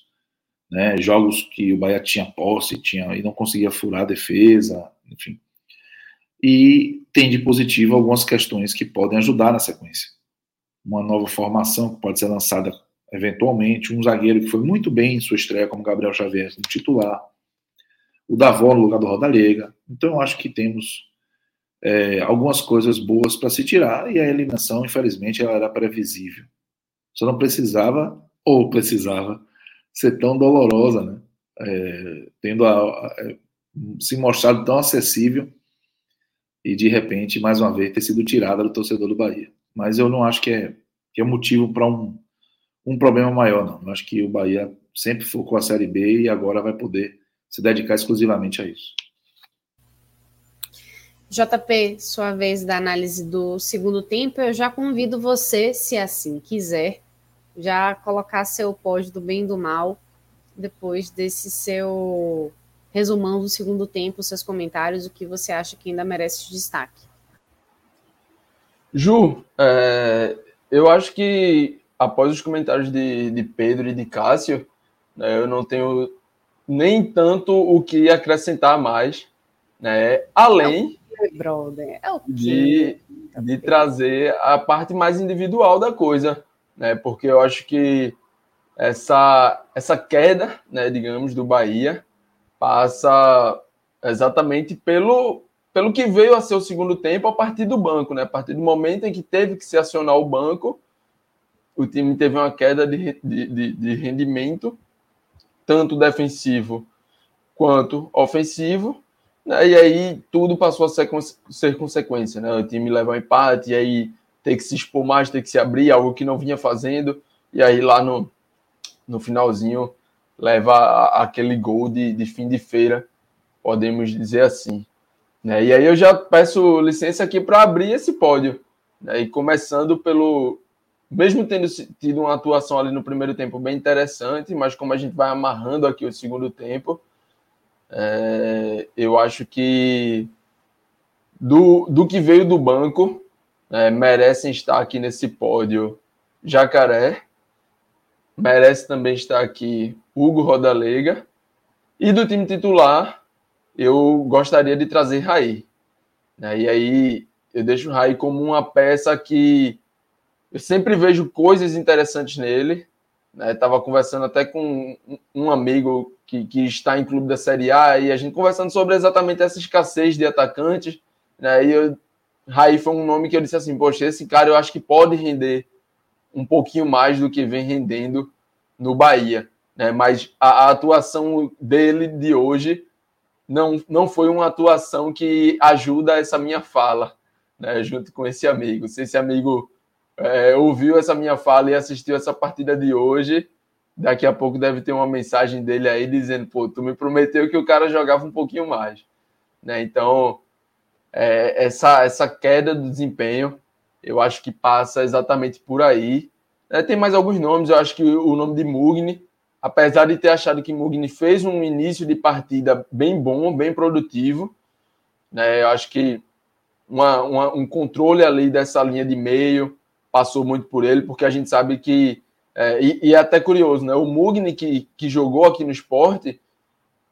Né? Jogos que o Bahia tinha posse tinha, e não conseguia furar a defesa, enfim e tem de positivo algumas questões que podem ajudar na sequência. Uma nova formação que pode ser lançada eventualmente, um zagueiro que foi muito bem em sua estreia como Gabriel Xavier como titular, o Davó no lugar do Rodalega. Então eu acho que temos é, algumas coisas boas para se tirar e a eliminação, infelizmente, ela era previsível. Só não precisava ou precisava ser tão dolorosa, né? É, tendo a, a, se mostrado tão acessível e de repente, mais uma vez, ter sido tirada do torcedor do Bahia. Mas eu não acho que é, que é motivo para um, um problema maior, não. Eu acho que o Bahia sempre focou a Série B e agora vai poder se dedicar exclusivamente a isso.
JP, sua vez da análise do segundo tempo, eu já convido você, se assim quiser, já colocar seu pódio do bem e do mal depois desse seu resumão do segundo tempo, seus comentários, o que você acha que ainda merece destaque.
Ju, é, eu acho que após os comentários de, de Pedro e de Cássio, né, eu não tenho nem tanto o que acrescentar mais, né, além
é é
de, de trazer a parte mais individual da coisa, né, porque eu acho que essa, essa queda, né, digamos, do Bahia, passa exatamente pelo, pelo que veio a ser o segundo tempo a partir do banco, né? A partir do momento em que teve que se acionar o banco, o time teve uma queda de, de, de rendimento, tanto defensivo quanto ofensivo, né? e aí tudo passou a ser, ser consequência, né? O time leva um empate, e aí tem que se expor mais, tem que se abrir, algo que não vinha fazendo, e aí lá no, no finalzinho leva aquele gol de, de fim de feira, podemos dizer assim. Né? E aí eu já peço licença aqui para abrir esse pódio. Né? E começando pelo. Mesmo tendo tido uma atuação ali no primeiro tempo bem interessante, mas como a gente vai amarrando aqui o segundo tempo, é, eu acho que do, do que veio do banco, é, merecem estar aqui nesse pódio Jacaré, merece também estar aqui Hugo Rodalega. E do time titular, eu gostaria de trazer Raí. Né? E aí eu deixo o Raí como uma peça que eu sempre vejo coisas interessantes nele. Né? Estava conversando até com um amigo que, que está em clube da Série A e a gente conversando sobre exatamente essa escassez de atacantes. Né? E eu, Raí foi um nome que eu disse assim: Poxa, esse cara eu acho que pode render um pouquinho mais do que vem rendendo no Bahia. Né? Mas a, a atuação dele de hoje não, não foi uma atuação que ajuda essa minha fala, né? junto com esse amigo. Se esse amigo é, ouviu essa minha fala e assistiu essa partida de hoje, daqui a pouco deve ter uma mensagem dele aí dizendo: pô, tu me prometeu que o cara jogava um pouquinho mais. Né? Então, é, essa, essa queda do desempenho, eu acho que passa exatamente por aí. É, tem mais alguns nomes, eu acho que o nome de Mugni, apesar de ter achado que Mugni fez um início de partida bem bom, bem produtivo, né, eu acho que uma, uma, um controle ali dessa linha de meio passou muito por ele, porque a gente sabe que, é, e, e, é até curioso, né, o Mugni que, que jogou aqui no esporte,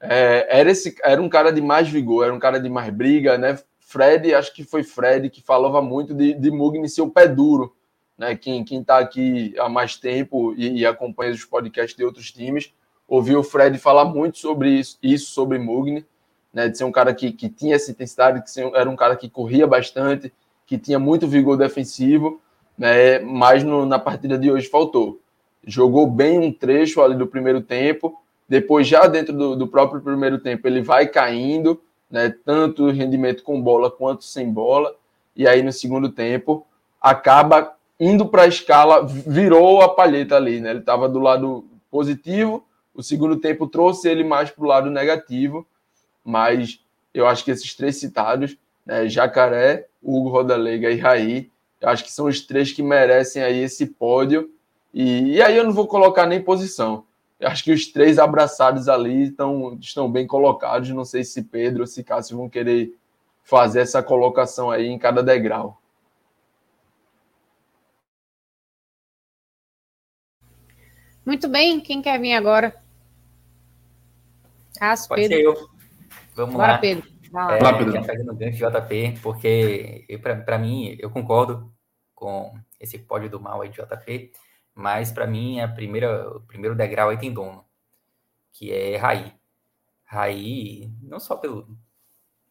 é, era, esse, era um cara de mais vigor, era um cara de mais briga, né? Fred, acho que foi Fred que falava muito de, de Mugni ser o pé duro, né? Quem está aqui há mais tempo e, e, acompanha os podcasts de outros times, ouviu o Fred falar muito sobre isso, isso sobre Mugni, né? De ser um cara que, que tinha essa intensidade, que era um cara que corria bastante, que tinha muito vigor defensivo, né? Mas no, na partida de hoje faltou. Jogou bem um trecho ali do primeiro tempo, depois já dentro do, do próprio primeiro tempo ele vai caindo, né? Tanto rendimento com bola quanto sem bola, e aí no segundo tempo acaba indo para a escala, virou a palheta ali, né? Ele estava do lado positivo, o segundo tempo trouxe ele mais para o lado negativo, mas eu acho que esses três citados, né, Jacaré, Hugo Rodalega e Raí, acho que são os três que merecem aí esse pódio. E, e aí eu não vou colocar nem posição. Eu acho que os três abraçados ali estão, estão bem colocados. Não sei se Pedro ou se Cássio vão querer fazer essa colocação aí em cada degrau.
Muito bem, quem quer vir agora?
Cássio, Pode Pedro. Ser eu. Vamos Bora, lá.
Pedro.
Lá. É, Pedro. Já fazendo gancho JP, porque para mim, eu concordo com esse pódio do mal aí de JP, mas para mim a primeira, o primeiro degrau aí tem dono, que é Raí. Raí, não só pelo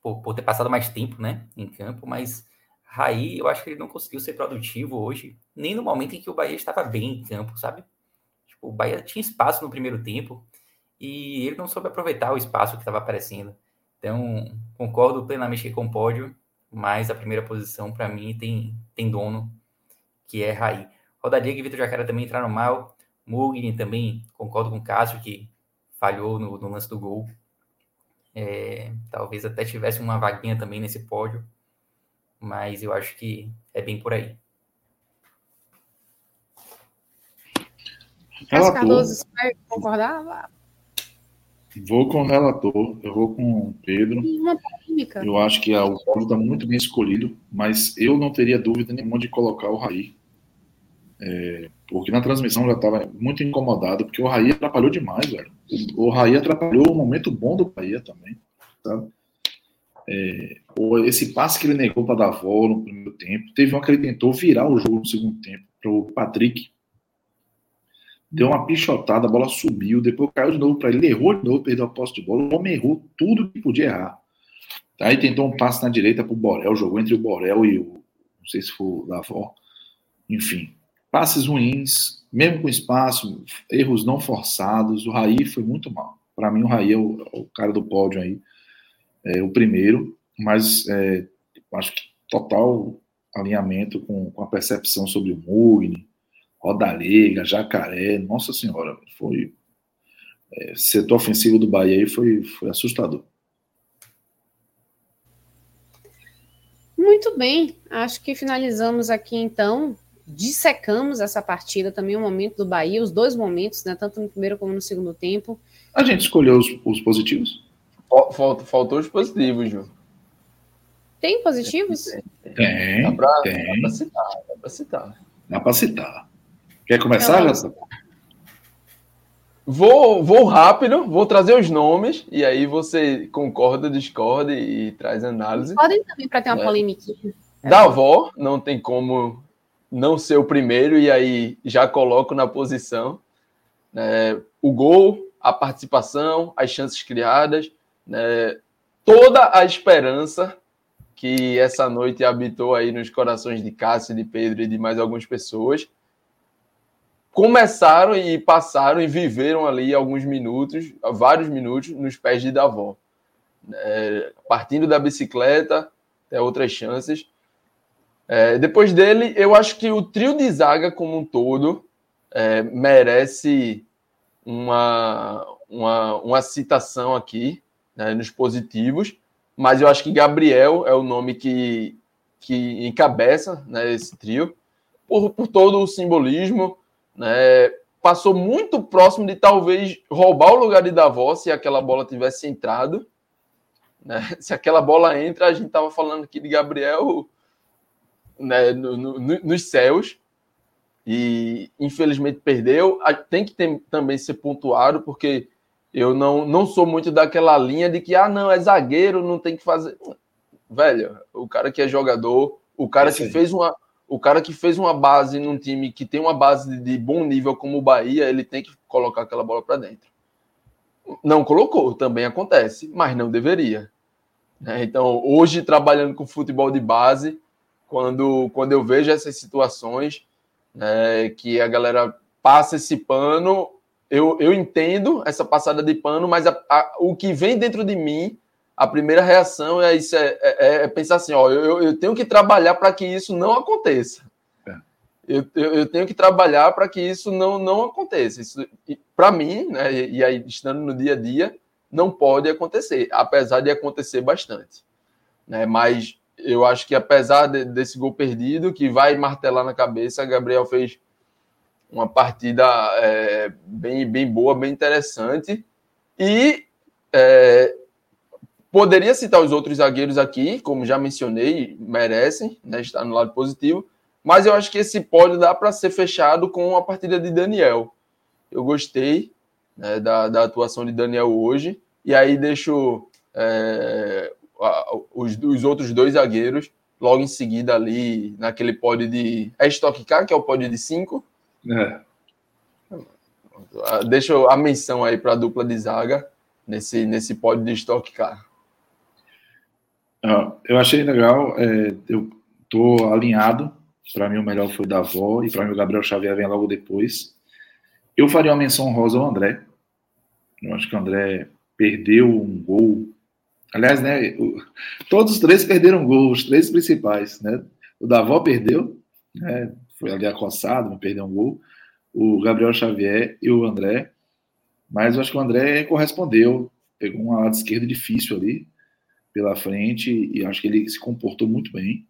por, por ter passado mais tempo né, em campo, mas Raí, eu acho que ele não conseguiu ser produtivo hoje, nem no momento em que o Bahia estava bem em campo, sabe? o Bahia tinha espaço no primeiro tempo e ele não soube aproveitar o espaço que estava aparecendo. Então, concordo plenamente com o pódio, mas a primeira posição, para mim, tem, tem dono, que é Raí. Rodadiga e Vitor Jacara também entraram mal. Mugni também, concordo com o Cássio, que falhou no, no lance do gol. É, talvez até tivesse uma vaguinha também nesse pódio, mas eu acho que é bem por aí.
Relator. Cardoso, você vai concordar?
Vou com o relator, eu vou com o Pedro. Eu acho que o pódio está muito bem escolhido, mas eu não teria dúvida nenhuma de colocar o Raí. É, porque na transmissão já estava muito incomodado, porque o Raí atrapalhou demais, velho. O, Raí atrapalhou o momento bom do Bahia também, sabe? É, esse passe que ele negou para dar volta no primeiro tempo, teve uma que ele tentou virar o jogo no segundo tempo para o Patrick, deu uma pichotada, a bola subiu, depois caiu de novo para ele, ele errou de novo, perdeu a posse de bola, o homem errou tudo que podia errar. Aí tentou um passe na direita para o Borel, jogou entre o Borel e o, não sei se foi o Davó, enfim, passes ruins, mesmo com espaço, erros não forçados, o Raí foi muito mal. Para mim, o Raí é o, o, cara do pódio aí, é o primeiro, mas é, acho que total alinhamento com, com a percepção sobre o Mugni, Rodalega, Jacaré, nossa senhora, foi. É, setor ofensivo do Bahia aí foi, foi assustador.
Muito bem, acho que finalizamos aqui então. Dissecamos essa partida também, o momento do Bahia, os dois momentos, né, tanto no primeiro como no segundo tempo.
A gente escolheu os, os positivos?
Faltou, faltou os positivos, Ju.
Tem positivos?
Tem, dá pra, tem. Dá pra citar, dá pra citar. Dá pra citar. Quer começar, Jota?
Vou, vou rápido, vou trazer os nomes e aí você concorda, discorda e, traz análise.
Podem também para ter uma é. polêmica.
Da avó, não tem como não ser o primeiro, e aí já coloco na posição. Né, o gol, a participação, as chances criadas, né, toda a esperança que essa noite habitou aí nos corações de Cássio, de Pedro e de mais algumas pessoas, começaram e passaram e viveram ali alguns minutos, vários minutos, nos pés de Davó. É, partindo da bicicleta, até outras chances. É, depois dele, eu acho que o trio de zaga como um todo é, merece uma, uma, uma citação aqui né, nos positivos mas eu acho que Gabriel é o nome que, que encabeça né, esse trio, por, por todo o simbolismo, né, passou muito próximo de talvez roubar o lugar de Davos se aquela bola tivesse entrado. Né? [LAUGHS] Se aquela bola entra, a gente estava falando aqui de Gabriel né, no, no, nos céus e infelizmente perdeu. Tem que ter, também ser pontuado, porque eu não, não sou muito daquela linha de que, ah, não, é zagueiro, não tem que fazer. Velho, o cara que é jogador, o cara que fez uma. O cara que fez uma base num time que tem uma base de bom nível como o Bahia, ele tem que colocar aquela bola para dentro. Não colocou, também acontece, mas não deveria. Né? Então, hoje, trabalhando com futebol de base, quando, quando eu vejo essas situações, né, que a galera passa esse pano, eu, eu entendo essa passada de pano, mas a, a, o que vem dentro de mim, a primeira reação é, isso, é, é, é pensar assim: ó, eu, eu tenho que trabalhar para que isso não aconteça. É. Eu, eu, eu, tenho que trabalhar para que isso não, não aconteça. Isso, para mim, né, e, e aí estando no dia a dia, não pode acontecer, apesar de acontecer bastante. Né? Mas eu acho que apesar de, desse gol perdido, que vai martelar na cabeça, Gabriel fez uma partida é, bem, bem boa, bem interessante. E é, poderia citar os outros zagueiros aqui, como já mencionei, merecem né, estar no lado positivo. Mas eu acho que esse pódio dá para ser fechado com a partida de Daniel. Eu gostei né, da, da atuação de Daniel hoje. E aí deixo é, os, os outros dois zagueiros logo em seguida ali naquele pódio de. É Stock Car, que é o pódio de 5, é. Deixa a menção aí para a dupla de zaga nesse, nesse pódio de estoque car.
Ah, eu achei legal, é, eu tô alinhado. Para mim, o melhor foi da avó, e para mim, o Gabriel Xavier vem logo depois. Eu faria uma menção rosa ao André. Eu acho que o André perdeu um gol. Aliás, né, o, todos os três perderam gol, os três principais. Né? O avó perdeu, né, foi ali acossado, não perdeu um gol. O Gabriel Xavier e o André. Mas eu acho que o André correspondeu. Pegou uma lado esquerda difícil ali pela frente e acho que ele se comportou muito bem.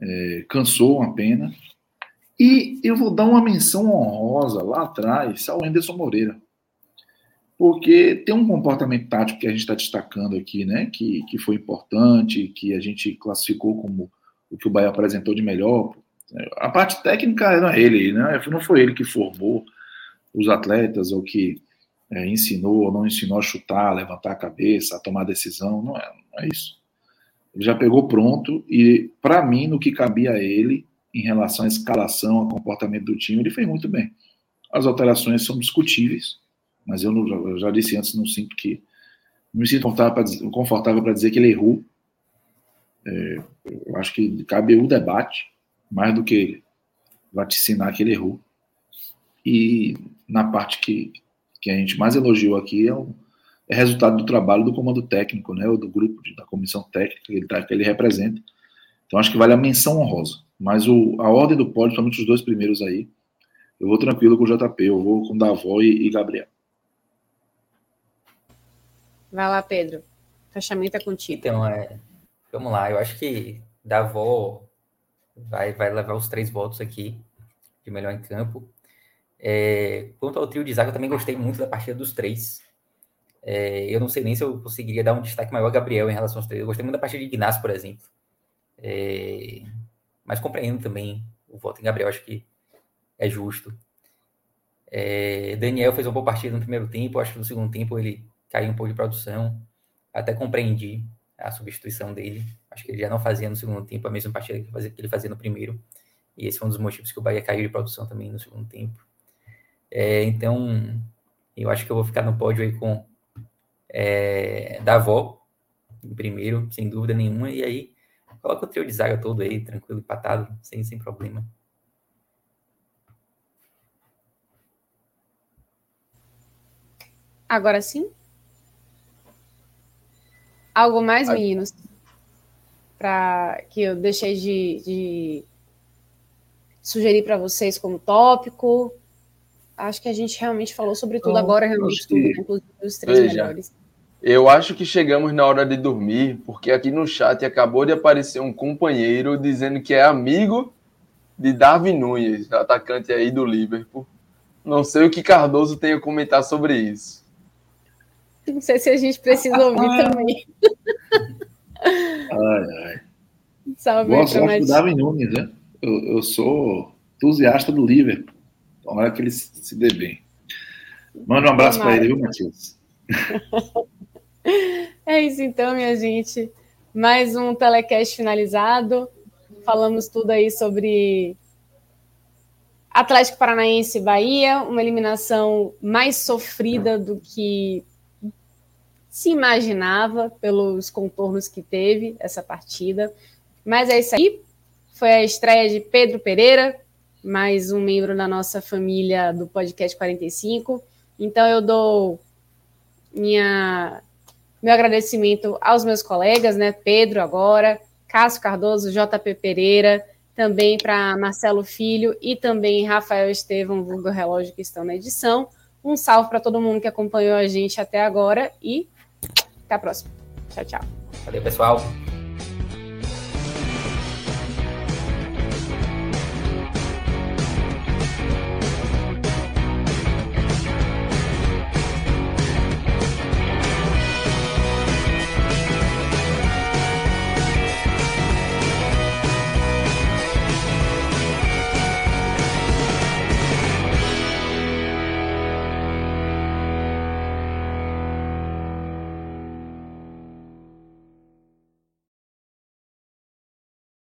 É, cansou uma pena. E eu vou dar uma menção honrosa lá atrás ao Anderson Moreira. Porque tem um comportamento tático que a gente está destacando aqui, né? Que, que foi importante, que a gente classificou como o que o Bahia apresentou de melhor, a parte técnica é ele, né? não foi ele que formou os atletas ou que é, ensinou ou não ensinou a chutar, a levantar a cabeça, a tomar decisão, não é, não é isso. Ele já pegou pronto e, para mim, no que cabia a ele, em relação à escalação, ao comportamento do time, ele fez muito bem. As alterações são discutíveis, mas eu, não, eu já disse antes, não sinto que. Não me sinto confortável para dizer que ele errou. É, eu acho que cabe o debate mais do que vaticinar que ele errou. E na parte que, que a gente mais elogiou aqui é o é resultado do trabalho do comando técnico, né, ou do grupo, de, da comissão técnica que ele, tá, que ele representa. Então acho que vale a menção honrosa. Mas o, a ordem do pódio, somente os dois primeiros aí, eu vou tranquilo com o JP, eu vou com Davó e, e Gabriel.
Vai lá, Pedro. Fechamento é contigo.
Então, é, vamos lá. Eu acho que Davó vai, vai levar os três votos aqui de melhor em campo. É, quanto ao trio de zaga, eu também gostei muito da partida dos três. É, eu não sei nem se eu conseguiria dar um destaque maior a Gabriel em relação aos três. Eu gostei muito da partida de Ignacio, por exemplo. É, mas compreendo também o voto em Gabriel, acho que é justo. É, Daniel fez uma boa partida no primeiro tempo, acho que no segundo tempo ele caiu um pouco de produção. Até compreendi a substituição dele. Acho que ele já não fazia no segundo tempo a mesma partida que ele fazia, que ele fazia no primeiro. E esse foi um dos motivos que o Bahia caiu de produção também no segundo tempo. É, então, eu acho que eu vou ficar no pódio aí com é, Davó, em primeiro, sem dúvida nenhuma. E aí, coloca o trio de zaga todo aí, tranquilo, empatado, sem, sem problema.
Agora sim? Algo mais, meninos? Para que eu deixei de, de sugerir para vocês como tópico. Acho que a gente realmente falou sobre tudo então, agora, realmente tudo, que... inclusive os três Veja, melhores.
Eu acho que chegamos na hora de dormir, porque aqui no chat acabou de aparecer um companheiro dizendo que é amigo de Darwin Nunes, atacante aí do Liverpool. Não sei o que Cardoso tem a comentar sobre isso.
Não sei se a gente precisa ouvir ah. [LAUGHS] também.
Ai, ai. Salve, Boa sorte pro Davi Nunes, né? Eu, eu, sou entusiasta do Liverpool. Tomara que ele se dê bem. Manda um abraço para ele, viu, Matias? [LAUGHS]
é isso então, minha gente. Mais um telecast finalizado. Falamos tudo aí sobre Atlético Paranaense e Bahia, uma eliminação mais sofrida do que se imaginava pelos contornos que teve essa partida. Mas é isso aí. Foi a estreia de Pedro Pereira, mais um membro da nossa família do podcast 45. Então eu dou minha meu agradecimento aos meus colegas, né? Pedro agora, Cássio Cardoso, JP Pereira, também para Marcelo Filho e também Rafael Estevam, vulgo relógio que estão na edição. Um salve para todo mundo que acompanhou a gente até agora e até a próxima. Tchau, tchau.
Valeu, pessoal.